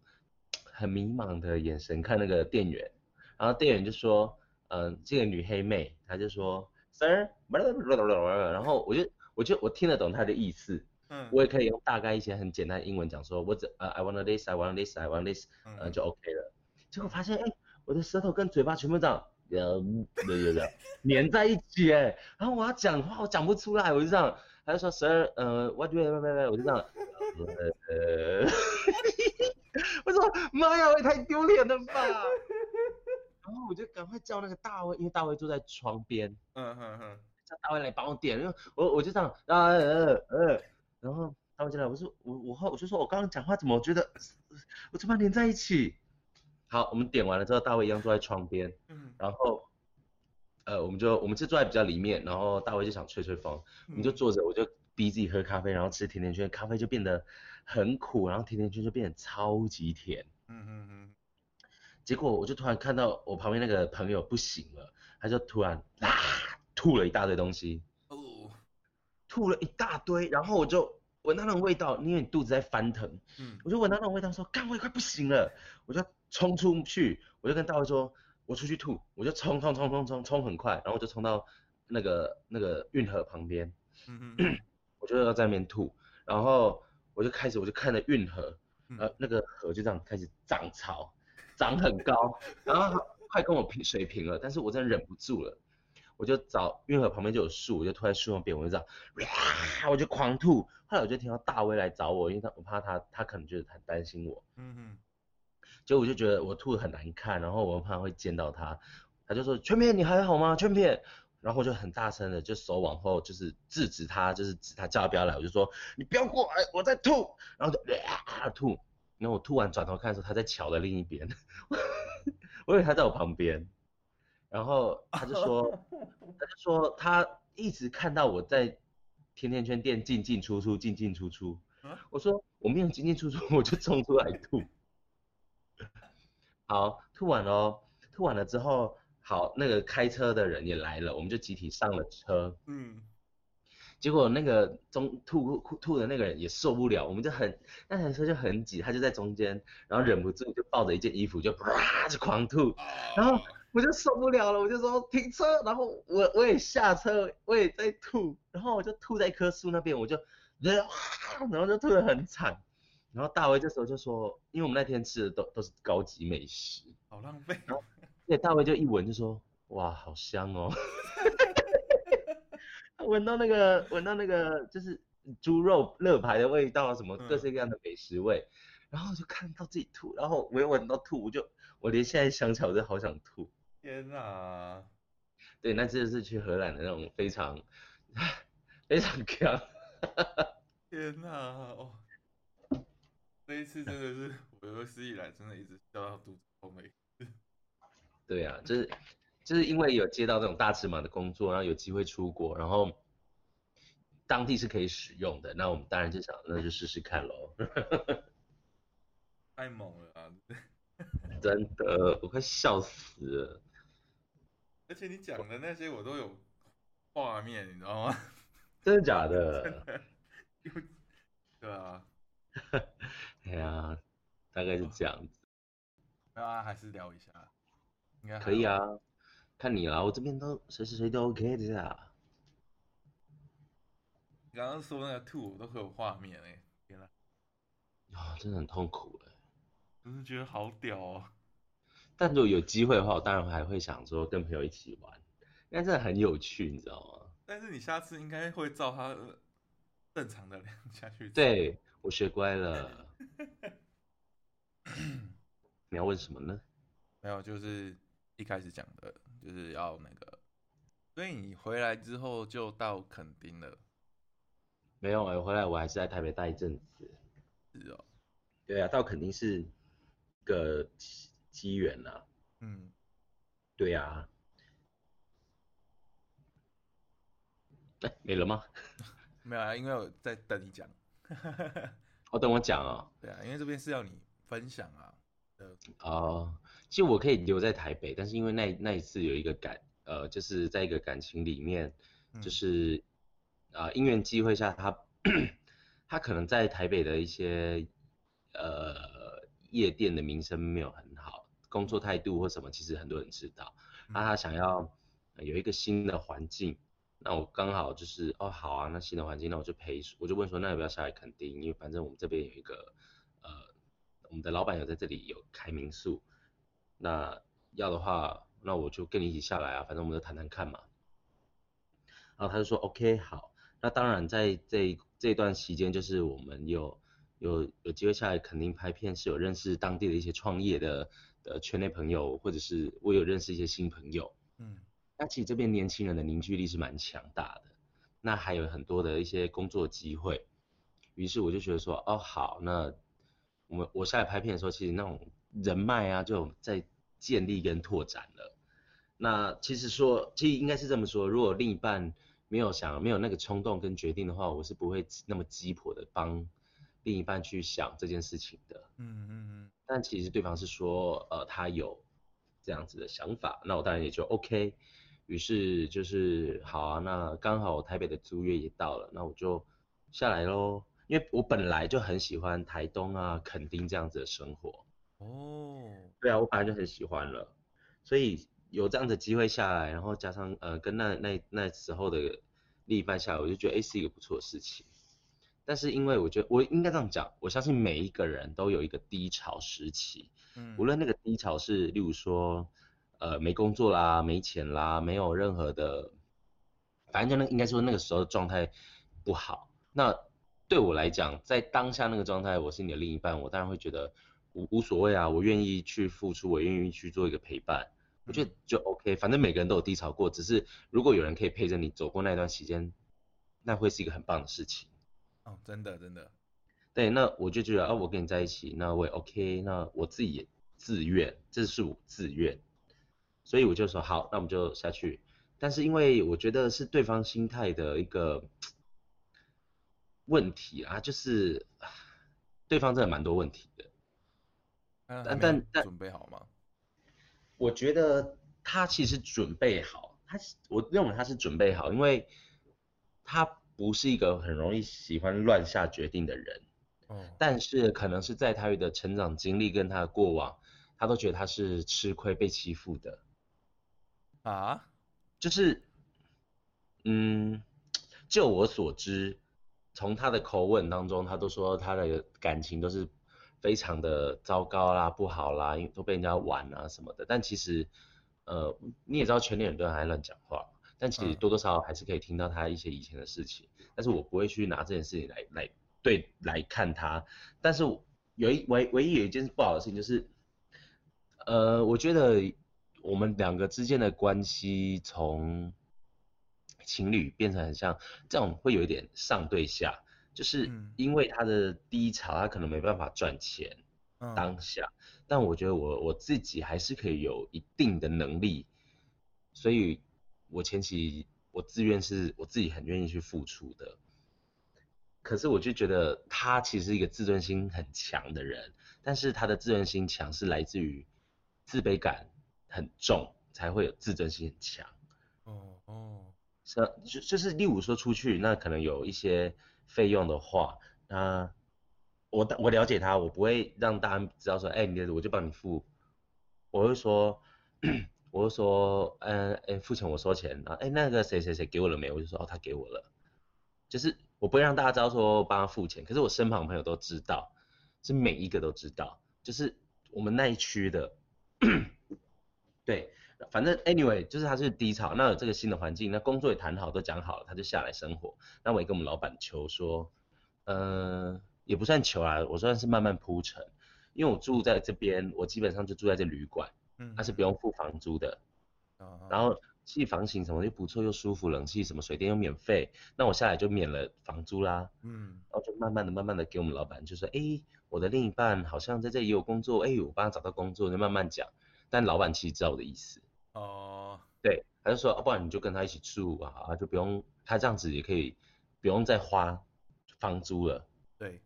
很迷茫的眼神看那个店员，然后店员就说，嗯、这个女黑妹，她就说，Sir，然后我就我就我听得懂她的意思，嗯，我也可以用大概一些很简单的英文讲说，我只呃 I want this, I want this, I want this，呃嗯就 OK 了。结果发现，哎、我的舌头跟嘴巴全部这样，呃，对对对，粘在一起，哎，然后我要讲话，我讲不出来，我就这样，他就说十二，呃，what do you，我就这样，呃，我说妈呀，我也太丢脸了吧。然后我就赶快叫那个大卫，因为大卫坐在窗边，嗯嗯嗯，叫大卫来帮我点，因为我我就这样，啊呃呃，然后大卫进来，我说我我后我就说我刚刚讲话怎么我觉得我怎么连在一起？好，我们点完了之后，大卫一样坐在窗边，嗯，然后呃我们就我们是坐在比较里面，然后大卫就想吹吹风，我们就坐着，我就逼自己喝咖啡，然后吃甜甜圈，咖啡就变得很苦，然后甜甜圈就变得超级甜。嗯嗯嗯，结果我就突然看到我旁边那个朋友不行了，他就突然啊吐了一大堆东西，哦，吐了一大堆，然后我就闻到那种味道，因为你肚子在翻腾，嗯。我就闻到那种味道说，干我也快不行了，我就冲出去，我就跟大卫说，我出去吐，我就冲冲冲冲冲冲很快，然后我就冲到那个那个运河旁边，嗯嗯 我就要在那边吐，然后我就开始我就看着运河，嗯。呃，那个河就这样开始涨潮，涨很高，然后快跟我平水平了，但是我真的忍不住了，我就找运河旁边就有树，我就突在树那边，我就这样，哇，我就狂吐。后来我就听到大威来找我，因为他我怕他他可能就是很担心我，嗯哼，结果我就觉得我吐的很难看，然后我又怕会见到他，他就说圈片你还好吗？圈片。然后我就很大声的就手往后就是制止他，就是指他叫他不要来，我就说你不要过来，我在吐，然后就啊吐，然后我吐完转头看的时候他在桥的另一边，我以为他在我旁边，然后 他就说他就说他一直看到我在甜甜圈店进进出出进进出出啊，我说我没有进进出出，我就冲出来吐。好，吐完了哦，吐完了之后，好，那个开车的人也来了，我们就集体上了车。嗯，结果那个中吐吐吐的那个人也受不了，我们就很那台车就很挤，他就在中间，然后忍不住就抱着一件衣服就啪就狂吐，然后我就受不了了，我就说停车，然后我我也下车，我也在吐，然后我就吐在一棵树那边，我就然后就吐得很惨，然后大卫这时候就说，因为我们那天吃的都都是高级美食，好浪费，对，大卫就一闻就说，哇，好香哦。他闻到那个闻到那个就是猪肉肋排的味道，什么各式各样的美食味，然后就看到自己吐，然后我又闻到吐，我就我连现在想起来我都好想吐。天哪，对，那真的是去荷兰的那种非常非常强。天哪，哦，这一次真的是我有史以来真的一直笑到肚子痛的一次。对啊，就是就是因为有接到这种大尺码的工作，然后有机会出国，然后当地是可以使用的，那我们当然就想那就试试看喽。太猛了啊！真的，我快笑死了。而且你讲的那些我都有画面，你知道吗？真的假的？对啊，哎呀，大概是这样子。那、啊还是聊一下，应该可以。啊，看你啦，我这边都随时随地都 OK 的呀。你刚刚说那个吐，我都会有画面哎、天哪，啊、真的很痛苦哎。真是觉得好屌哦。但如果有机会的话，我当然还会想说跟朋友一起玩，因为真的很有趣，你知道吗？但是你下次应该会照他正常的量下去。，对，我学乖了。你要问什么呢？没有，就是一开始讲的，就是要那个，所以你回来之后就到垦丁了，没有我、回来我还是在台北待一阵子。是哦，对啊，到垦丁是个机机缘啊。嗯，对啊。哎，没了吗？没有啊，因为我在等你讲。哦，等我讲哦。对啊，因为这边是要你分享啊。哦，其实我可以留在台北，但是因为那那一次有一个感，呃，就是在一个感情里面，嗯就是啊、因缘机会下，他 他可能在台北的一些呃夜店的名声没有很好，工作态度或什么，其实很多人知道。那他想要呃有一个新的环境，那我刚好就是哦好啊，那新的环境，那我就陪，我就问说那要不要下来垦丁？因为反正我们这边有一个呃，我们的老板有在这里有开民宿，那要的话，那我就跟你一起下来啊，反正我们就谈谈看嘛。然后他就说 OK 好，那当然在这这段期间，就是我们有有有机会下来垦丁拍片，是有认识当地的一些创业的的圈内朋友，或者是我有认识一些新朋友。嗯那其实这边年轻人的凝聚力是蛮强大的，那还有很多的一些工作机会，于是我就觉得说，哦好，那我们我下来拍片的时候，其实那种人脉啊就在建立跟拓展了。那其实说，其实应该是这么说，如果另一半没有想没有那个冲动跟决定的话，我是不会那么鸡婆的帮另一半去想这件事情的。嗯嗯嗯，但其实对方是说，呃，他有这样子的想法，那我当然也就 OK。于是就是好啊，那刚好台北的租约也到了，那我就下来喽。因为我本来就很喜欢台东啊、垦丁这样子的生活。哦，对啊，我本来就很喜欢了，所以有这样的机会下来，然后加上呃跟那那那时候的另一半下来，我就觉得哎是一个不错的事情。但是因为我觉得我应该这样讲，我相信每一个人都有一个低潮时期，嗯，无论那个低潮是例如说呃没工作啦、没钱啦、没有任何的，反正就那应该说那个时候状态不好。那对我来讲，在当下那个状态，我是你的另一半，我当然会觉得无无所谓啊，我愿意去付出，我愿意去做一个陪伴，我觉得就 OK。反正每个人都有低潮过，只是如果有人可以陪着你走过那段时间，那会是一个很棒的事情。哦，真的真的，对，那我就觉得啊，我跟你在一起，那我也 OK，那我自己也自愿，这是我自愿，所以我就说好，那我们就下去。但是因为我觉得是对方心态的一个问题啊，就是对方真的蛮多问题的。但但但但准备好吗？我觉得他其实准备好，他我认为他是准备好，因为他不是一个很容易喜欢乱下决定的人。哦，但是可能是在他的成长经历跟他的过往，他都觉得他是吃亏被欺负的，啊，就是，嗯，就我所知，从他的口吻当中，他都说他的感情都是非常的糟糕啦、不好啦，因为都被人家玩啊什么的。但其实，呃，你也知道，圈内很多人还乱讲话，但其实嗯多多少少还是可以听到他一些以前的事情。但是我不会去拿这件事情来来对来看他。但是有一唯唯一有一件不好的事情就是，呃，我觉得我们两个之间的关系从情侣变成很像这种，会有一点上对下，就是嗯因为他的低潮，他可能没办法赚钱嗯，当下，但我觉得我我自己还是可以有一定的能力，所以我前期我自愿是我自己很愿意去付出的。可是我就觉得他其实是一个自尊心很强的人，但是他的自尊心强是来自于自卑感很重，才会有自尊心很强。哦哦，是啊，就就是例如说出去，那可能有一些费用的话，那我我了解他，我不会让大家知道说，哎、你的我就帮你付，我会说，我就说，嗯、哎、付钱我收钱，然后哎、那个谁谁谁给我了没？我就说哦，他给我了，就是我不会让大家知道说帮他付钱，可是我身旁朋友都知道，是每一个都知道，就是我们那一区的，对，反正 anyway 就是他是低潮，那有这个新的环境，那工作也谈好，都讲好了，他就下来生活。那我也跟我们老板求说，呃，也不算求啊，我算是慢慢铺陈，因为我住在这边，我基本上就住在这旅馆，嗯，它是不用付房租的，嗯，然后其实房型什么又不错，又舒服，冷气什么水电又免费，那我下来就免了房租啦。嗯然后就慢慢的、慢慢的给我们老板就说，哎，我的另一半好像在这里也有工作，哎，我帮他找到工作，就慢慢讲。但老板其实知道我的意思，哦，对，他就说，啊、不然你就跟他一起住啊，啊就不用他这样子也可以不用再花房租了。对，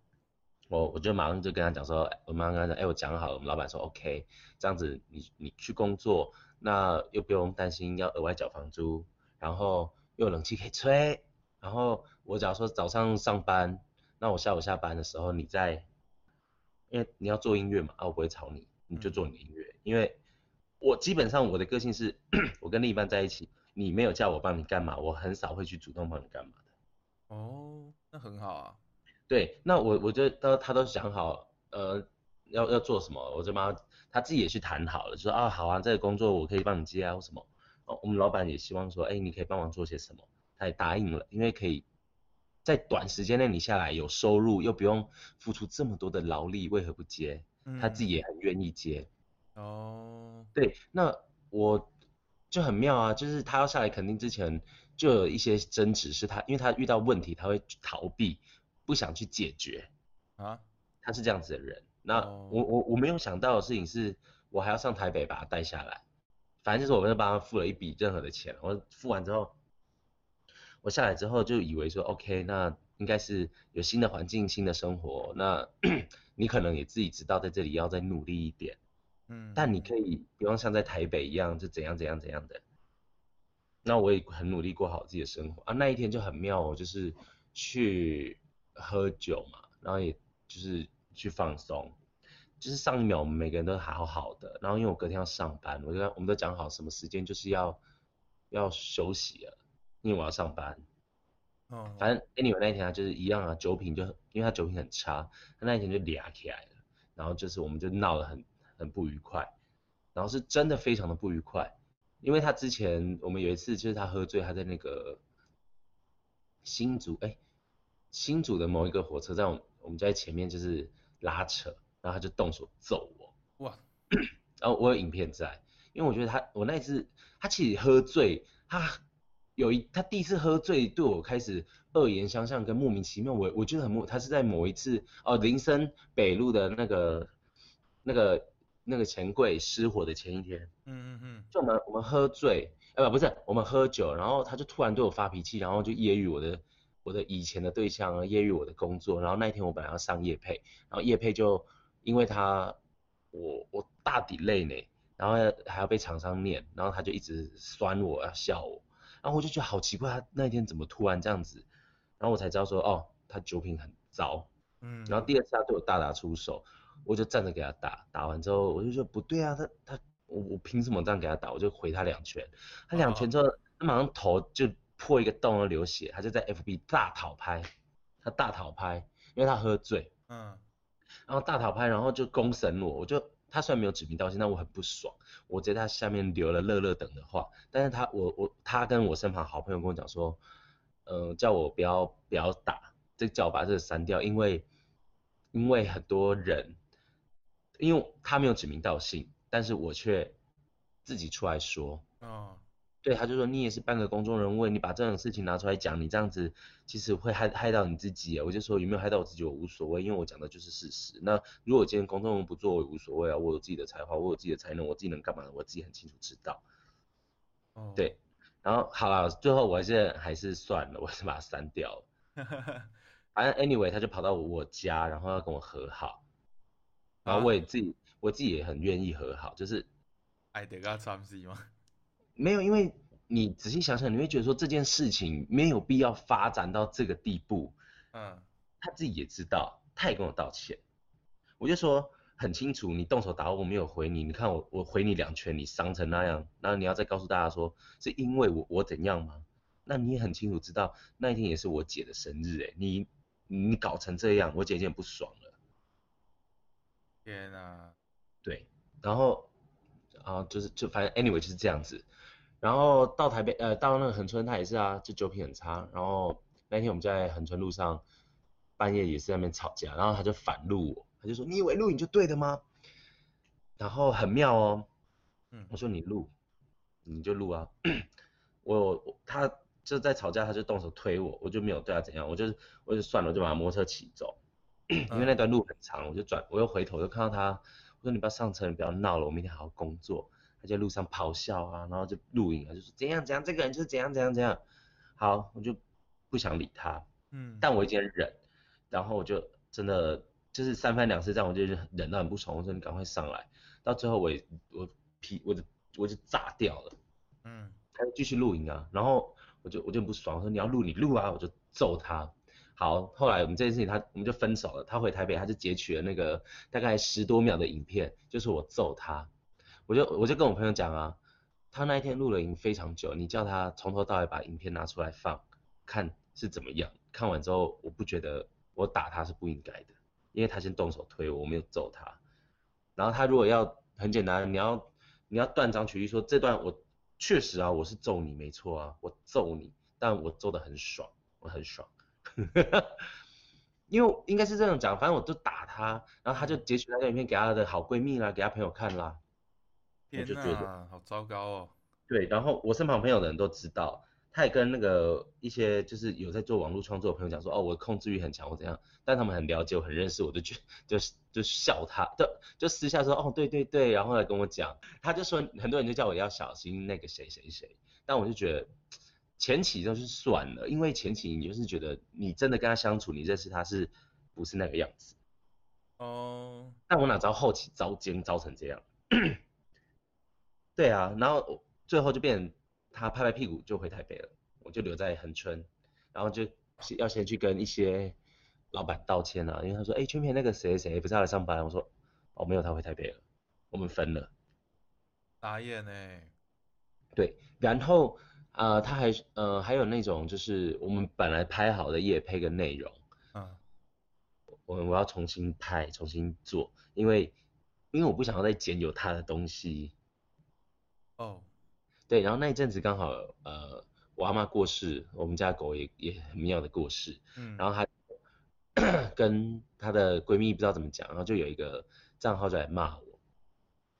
我我就马上就跟他讲说，我马上跟他讲，哎，我讲好了，我们老板说 OK，这样子你你去工作，那又不用担心要额外缴房租，然后又有冷气可以吹，然后我假如说早上上班，那我下午下班的时候你在，因为你要做音乐嘛，啊我不会吵你，你就做你的音乐，因为我基本上我的个性是，我跟另一半在一起，你没有叫我帮你干嘛，我很少会去主动帮你干嘛的。哦，那很好啊，对，那我我觉得他他都想好，呃，要要做什么，我就帮他，他自己也去谈好了，就说啊好啊，这个工作我可以帮你接啊或什么。哦，我们老板也希望说，哎，你可以帮忙做些什么，他也答应了，因为可以在短时间内你下来有收入，又不用付出这么多的劳力，为何不接？他自己也很愿意接。嗯哦，对，那我就很妙啊，就是他要下来肯定之前，就有一些争执，是他因为他遇到问题，他会逃避，不想去解决。啊，他是这样子的人。那哦我我我没有想到的事情是，我还要上台北把他带下来。反正就是我们就帮他付了一笔任何的钱，我付完之后，我下来之后就以为说，OK，那应该是有新的环境、新的生活，那 你可能也自己知道在这里要再努力一点，嗯，但你可以不用像在台北一样就怎样怎样怎样的。那我也很努力过好自己的生活啊。那一天就很妙哦，就是去喝酒嘛，然后也就是去放松。就是上一秒我们每个人都好好的，然后因为我隔天要上班，我就我们都讲好什么时间就是要要休息了，因为我要上班。哦，反正 anyway 那一天他就是一样啊，酒品就因为他酒品很差，他那一天就俩起来了，然后就是我们就闹得很很不愉快，然后是真的非常的不愉快，因为他之前我们有一次就是他喝醉，他在那个新竹哎新竹的某一个火车站，我我们在前面就是拉扯，然后他就动手揍我，哇，然后我有影片在，因为我觉得他我那一次他其实喝醉，他有一他第一次喝醉对我开始恶言相向跟莫名其妙，我我觉得很莫，他是在某一次哦林森北路的那个那个那个钱柜失火的前一天，嗯嗯嗯，就我们我们喝醉，呃不是我们喝酒，然后他就突然对我发脾气，然后就揶揄我的我的以前的对象啊，业余我的工作，然后那一天我本来要上夜配，然后夜配就因为他我我大底累呢，然后还要被厂商念，然后他就一直酸我要笑我，然后我就觉得好奇怪，他那一天怎么突然这样子，然后我才知道说哦他酒品很糟，嗯，然后第二次他对我大打出手，我就站着给他打，打完之后我就说不对啊，他他我我凭什么这样给他打？我就回他两拳，他两拳之后，他马上头就破一个洞而流血，他就在 FB 大讨拍，他大讨拍，因为他喝醉，嗯。然后大讨拍，然后就公审我，我就他虽然没有指名道姓，但我很不爽，我在他下面留了乐乐等的话，但是他我我他跟我身旁好朋友跟我讲说，嗯、叫我不要不要打，这叫我把这个删掉，因为因为很多人，因为他没有指名道姓，但是我却自己出来说，哦，对，他就说你也是半个公众人物，你把这种事情拿出来讲，你这样子其实会害害到你自己。我就说有没有害到我自己我无所谓，因为我讲的就是事实。那如果今天公众人物不做，我也无所谓啊，我有自己的才华，我有自己的才能，我自己能干嘛，我自己很清楚知道。哦，对，然后好了，最后我还是还是算了，我还是把它删掉了。反正 anyway，他就跑到我家，然后要跟我和好，然后我也自己我自己也很愿意和好，就是爱得个参戏吗？没有，因为你仔细想想，你会觉得说这件事情没有必要发展到这个地步。嗯他自己也知道，他也跟我道歉。我就说很清楚，你动手打我，我没有回你，你看我我回你两拳，你伤成那样，然后你要再告诉大家说是因为我我怎样吗？那你也很清楚知道那一天也是我姐的生日，哎，你你搞成这样，我姐已经很不爽了。天啊，对，然后啊就是就反正 anyway 就是这样子，然后到台北呃到那个恒春他也是啊，就酒品很差，然后那天我们在恒春路上半夜也是在那边吵架，然后他就反录我，他就说你以为录影就对的吗？然后很妙哦，嗯我说你录你就录啊，我我他就在吵架，他就动手推我，我就没有对他怎样，我就我就算了，我就把摩托车骑走。因为那段路很长，我就转，我又回头就看到他，我说你不要上车，你不要闹了，我明天好好工作。他在路上咆哮啊，然后就录影啊，就说怎样怎样，这个人就是怎样怎样怎样。好，我就不想理他，嗯，但我已经忍，然后我就真的就是三番两次这样，我就忍到很不爽，我说你赶快上来。到最后我也我皮我就我就炸掉了，嗯他就继续录影啊，然后我就我就很不爽，我说你要录你录啊，我就揍他。好，后来我们这件事情他我们就分手了，他回台北他就截取了那个大概十多秒的影片，就是我揍他，我就我就跟我朋友讲啊，他那一天录了影非常久，你叫他从头到尾把影片拿出来放，看是怎么样，看完之后我不觉得我打他是不应该的，因为他先动手推我，我没有揍他，然后他如果要很简单，你要你要断章取义说这段我确实啊我是揍你没错啊，我揍你，但我揍的很爽，我很爽。因为应该是这样讲，反正我就打他，然后他就截取那段影片给他的好闺蜜啦，给他朋友看啦。我天就觉得，好糟糕哦。对，然后我身旁朋友的人都知道，他也跟那个一些就是有在做网络创作的朋友讲说，哦，我控制欲很强或怎样，但他们很了解我，很认识我，就觉就就笑他，就就私下说，哦，对对对，然后来跟我讲，他就说很多人就叫我要小心那个谁谁谁，但我就觉得前期就是算了，因为前期你就是觉得你真的跟他相处，你认识他是不是那个样子？哦，但我哪知道后期遭奸遭成这样？对啊，然后最后就变成他拍拍屁股就回台北了，我就留在恒春，然后就要先去跟一些老板道歉啊，因为他说，哎，圈片那个谁谁不是要来上班？我说，哦，没有，他回台北了，我们分了。打眼呢？对，然后呃，他还呃还有那种就是我们本来拍好的夜配跟内容，嗯，我我要重新拍重新做，因为因为我不想要再剪有他的东西。哦，对，然后那一阵子刚好呃我阿妈过世，我们家狗也也很妙的过世，嗯，然后她 跟她的闺蜜不知道怎么讲，然后就有一个账号就来骂我。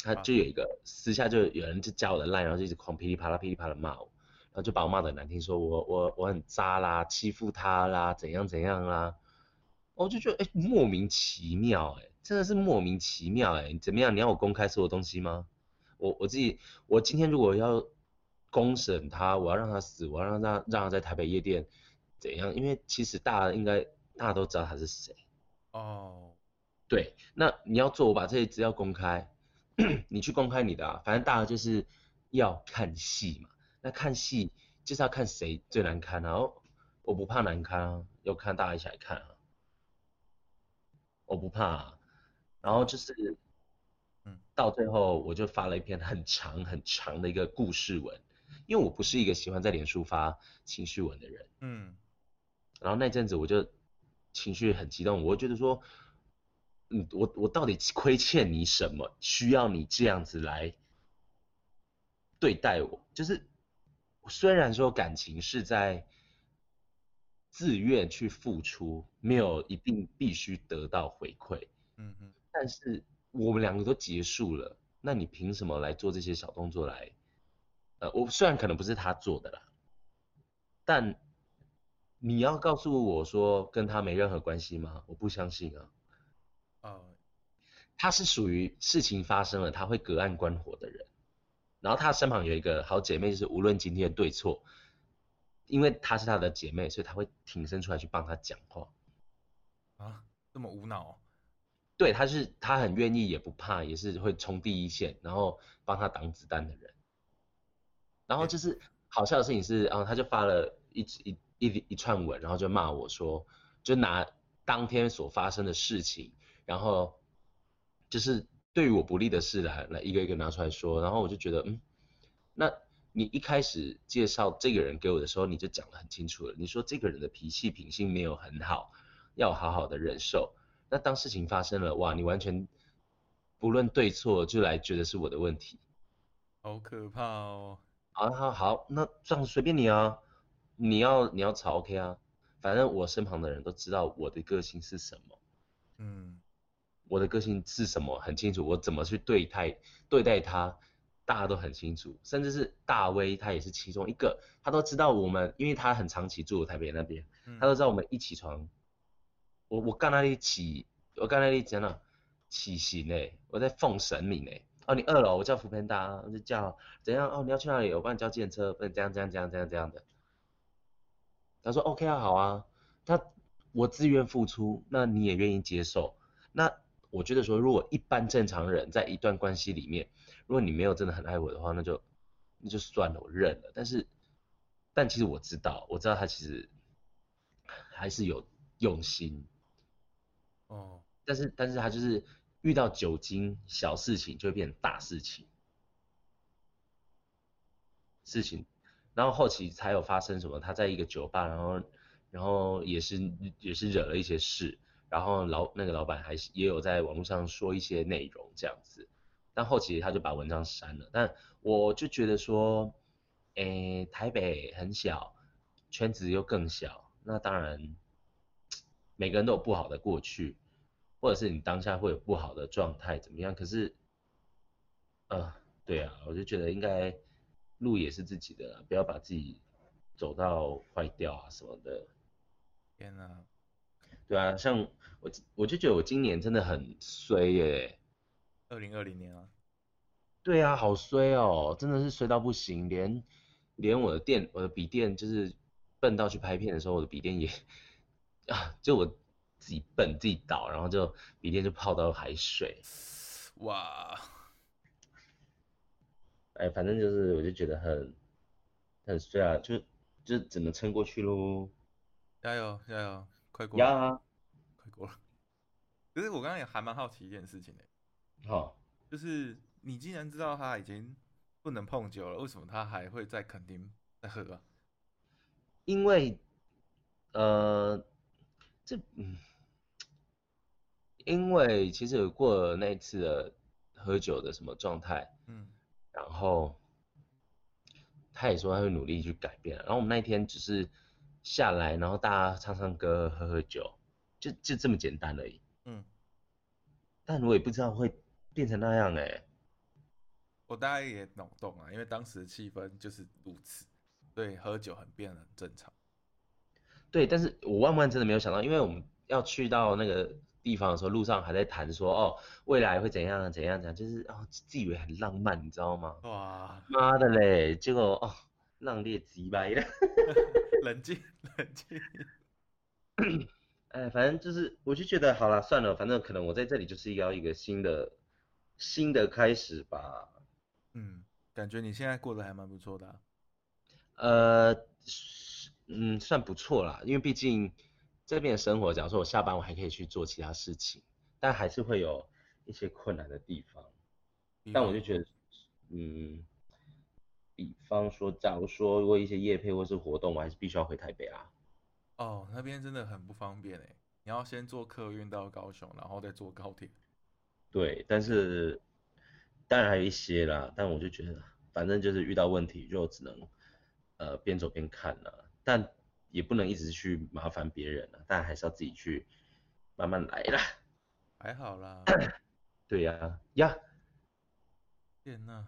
她就有一个私下就有人就加我的 line，然后就一直狂噼里啪啦噼里啪啦骂我，然后就把我骂的难听，说我我我很渣啦，欺负他啦，怎样怎样啦，我就觉得哎莫名其妙哎，真的是莫名其妙哎，怎么样？你要我公开所有东西吗？我我自己我今天如果要公审他，我要让他死，我要让他让他在台北夜店怎样？因为其实大家应该大家都知道他是谁哦，对，那你要做我把这些资料公开。你去公开你的啊，反正大家就是要看戏嘛。那看戏就是要看谁最难看啊。我不怕难看啊，要看大家一起来看啊。我不怕。啊。然后就是，嗯，到最后我就发了一篇很长很长的一个故事文，因为我不是一个喜欢在脸书发情绪文的人。嗯。然后那阵子我就情绪很激动，我觉得说。嗯，我我到底亏欠你什么？需要你这样子来对待我？就是虽然说感情是在自愿去付出，没有一定必须得到回馈，嗯嗯，但是我们两个都结束了，那你凭什么来做这些小动作来？呃，我虽然可能不是他做的啦，但你要告诉我说跟他没任何关系吗？我不相信啊。哦，他是属于事情发生了他会隔岸观火的人，然后他身旁有一个好姐妹，就是无论今天的对错，因为她是他的姐妹，所以他会挺身出来去帮他讲话。啊，这么无脑？对，他是他很愿意也不怕，也是会冲第一线，然后帮他挡子弹的人。然后就是好笑的事情是，然后他就发了一一一一串文，然后就骂我说，就拿当天所发生的事情。然后就是对于我不利的事来来一个一个拿出来说，然后我就觉得，嗯，那你一开始介绍这个人给我的时候，你就讲得很清楚了，你说这个人的脾气品性没有很好，要好好的忍受。那当事情发生了，哇，你完全不论对错就来觉得是我的问题，好可怕哦。好好好，那这样随便你啊，你要你要吵 OK 啊，反正我身旁的人都知道我的个性是什么，嗯。我的个性是什么很清楚，我怎么去对待对待他，大家都很清楚，甚至是大威他也是其中一个，他都知道我们，因为他很长期住台北那边，他都知道我们一起床，我我刚那里起，我刚那里真的起行诶，我在奉神明诶，哦你二楼我叫福平达，我就叫怎样哦你要去哪里，我帮你叫电车，不能这样这样这样这样这样的，他说 OK 啊好啊，他我自愿付出，那你也愿意接受，那。我觉得说，如果一般正常人在一段关系里面，如果你没有真的很爱我的话，那就那就算了，我认了。但是，但其实我知道，我知道他其实还是有用心。哦。但是，但是他就是遇到酒精小事情就会变成大事情，事情，然后后期才有发生什么？他在一个酒吧，然后，然后也是也是惹了一些事。然后老那个老板还是也有在网络上说一些内容这样子，但后期他就把文章删了。但我就觉得说，诶，台北很小，圈子又更小，那当然每个人都有不好的过去，或者是你当下会有不好的状态怎么样？可是，呃，对啊，我就觉得应该路也是自己的，不要把自己走到坏掉啊什么的。天哪！对啊，像我我就觉得我今年真的很衰耶。二零二零年啊。对啊，好衰哦，真的是衰到不行，连连我的电我的笔电就是笨到去拍片的时候，我的笔电也 啊，就我自己笨自己倒，然后就笔电就泡到海水。哇，哎，反正就是我就觉得很很衰啊，就就只能撑过去喽。加油加油，快过了，呀，快过了。可是我刚刚也还蛮好奇一件事情的，好，就是你既然知道他已经不能碰酒了，为什么他还会在垦丁在喝啊？因为呃，这嗯，因为其实有过了那一次的喝酒的什么状态，嗯然后他也说他会努力去改变，然后我们那一天只是下来，然后大家唱唱歌、喝喝酒，就就这么简单而已。嗯，但我也不知道会变成那样哎、我大概也脑洞啊，因为当时的气氛就是如此，所以喝酒很变得很正常。对，但是我万万真的没有想到，因为我们要去到那个地方的时候，路上还在谈说哦，未来会怎样怎样怎样，就是哦，自以为很浪漫，你知道吗？哇，妈的嘞，结果哦，浪裂鸡掰了。冷静冷静。哎，反正就是，我就觉得好了，算了，反正可能我在这里就是要一个新的新的开始吧。嗯，感觉你现在过得还蛮不错的啊、呃，是嗯，算不错啦，因为毕竟这边的生活，假如说我下班我还可以去做其他事情，但还是会有一些困难的地方。但我就觉得，嗯，比方说，假如说如果一些夜配或是活动，我还是必须要回台北啊。哦，那边真的很不方便哎，你要先坐客运到高雄，然后再坐高铁。对，但是当然还有一些啦，但我就觉得，反正就是遇到问题就只能呃边走边看了，但也不能一直去麻烦别人了，但还是要自己去慢慢来啦。还好啦，对呀、呀，天呐，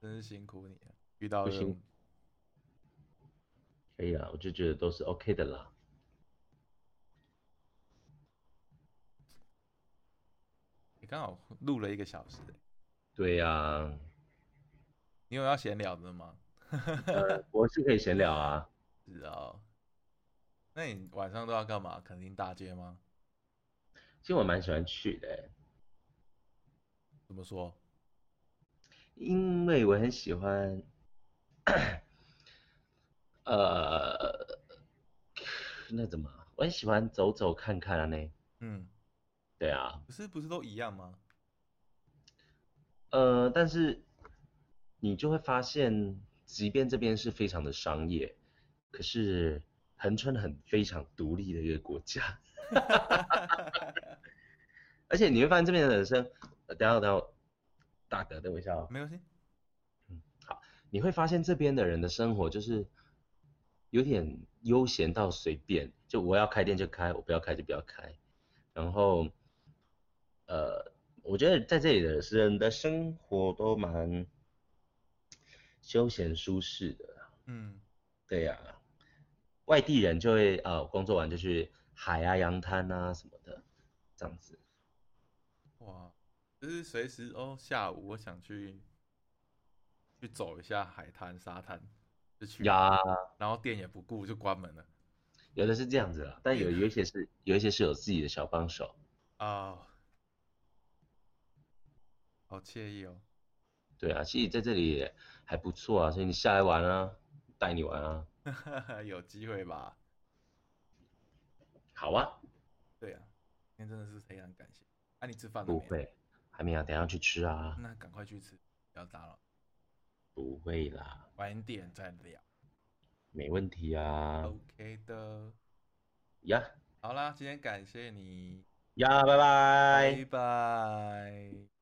真是辛苦你了，遇到不行可以啦，我就觉得都是 OK 的啦。你刚好录了一个小时欸，对呀、你有要闲聊的吗？呃，我是可以闲聊啊。是啊，那你晚上都要干嘛？肯定大街吗？其实我蛮喜欢去的欸，怎么说？因为我很喜欢，呃，那怎么？我很喜欢走走看看啊呢。嗯，对啊，可是不是都一样吗？呃，但是你就会发现，即便这边是非常的商业，可是恒春很非常独立的一个国家，而且你会发现这边的人生，呃等下等下，大哥，等我一下哦。没关系，你会发现这边的人的生活就是有点悠闲到随便，就我要开店就开，我不要开就不要开。然后，呃，我觉得在这里的人的生活都蛮休闲舒适的。嗯，对呀、外地人就会呃工作完就去海啊、洋滩啊什么的，这样子。哇，就是随时哦，下午我想去去走一下海滩、沙滩，就去，呀，然后店也不顾就关门了有的是这样子啦，但有有一些是有一些是有自己的小帮手。啊，好惬意哦。对啊，其实在这里也还不错啊，所以你下来玩啊，带你玩啊，有机会吧？好啊，对啊，今天真的是非常感谢。啊，你吃饭了没？不会，还没啊，等一下去吃啊，那赶快去吃，不要打扰，不会啦，晚一点再聊。没问题啊，OK 的，呀好啦，今天感谢你，呀，拜拜。拜拜。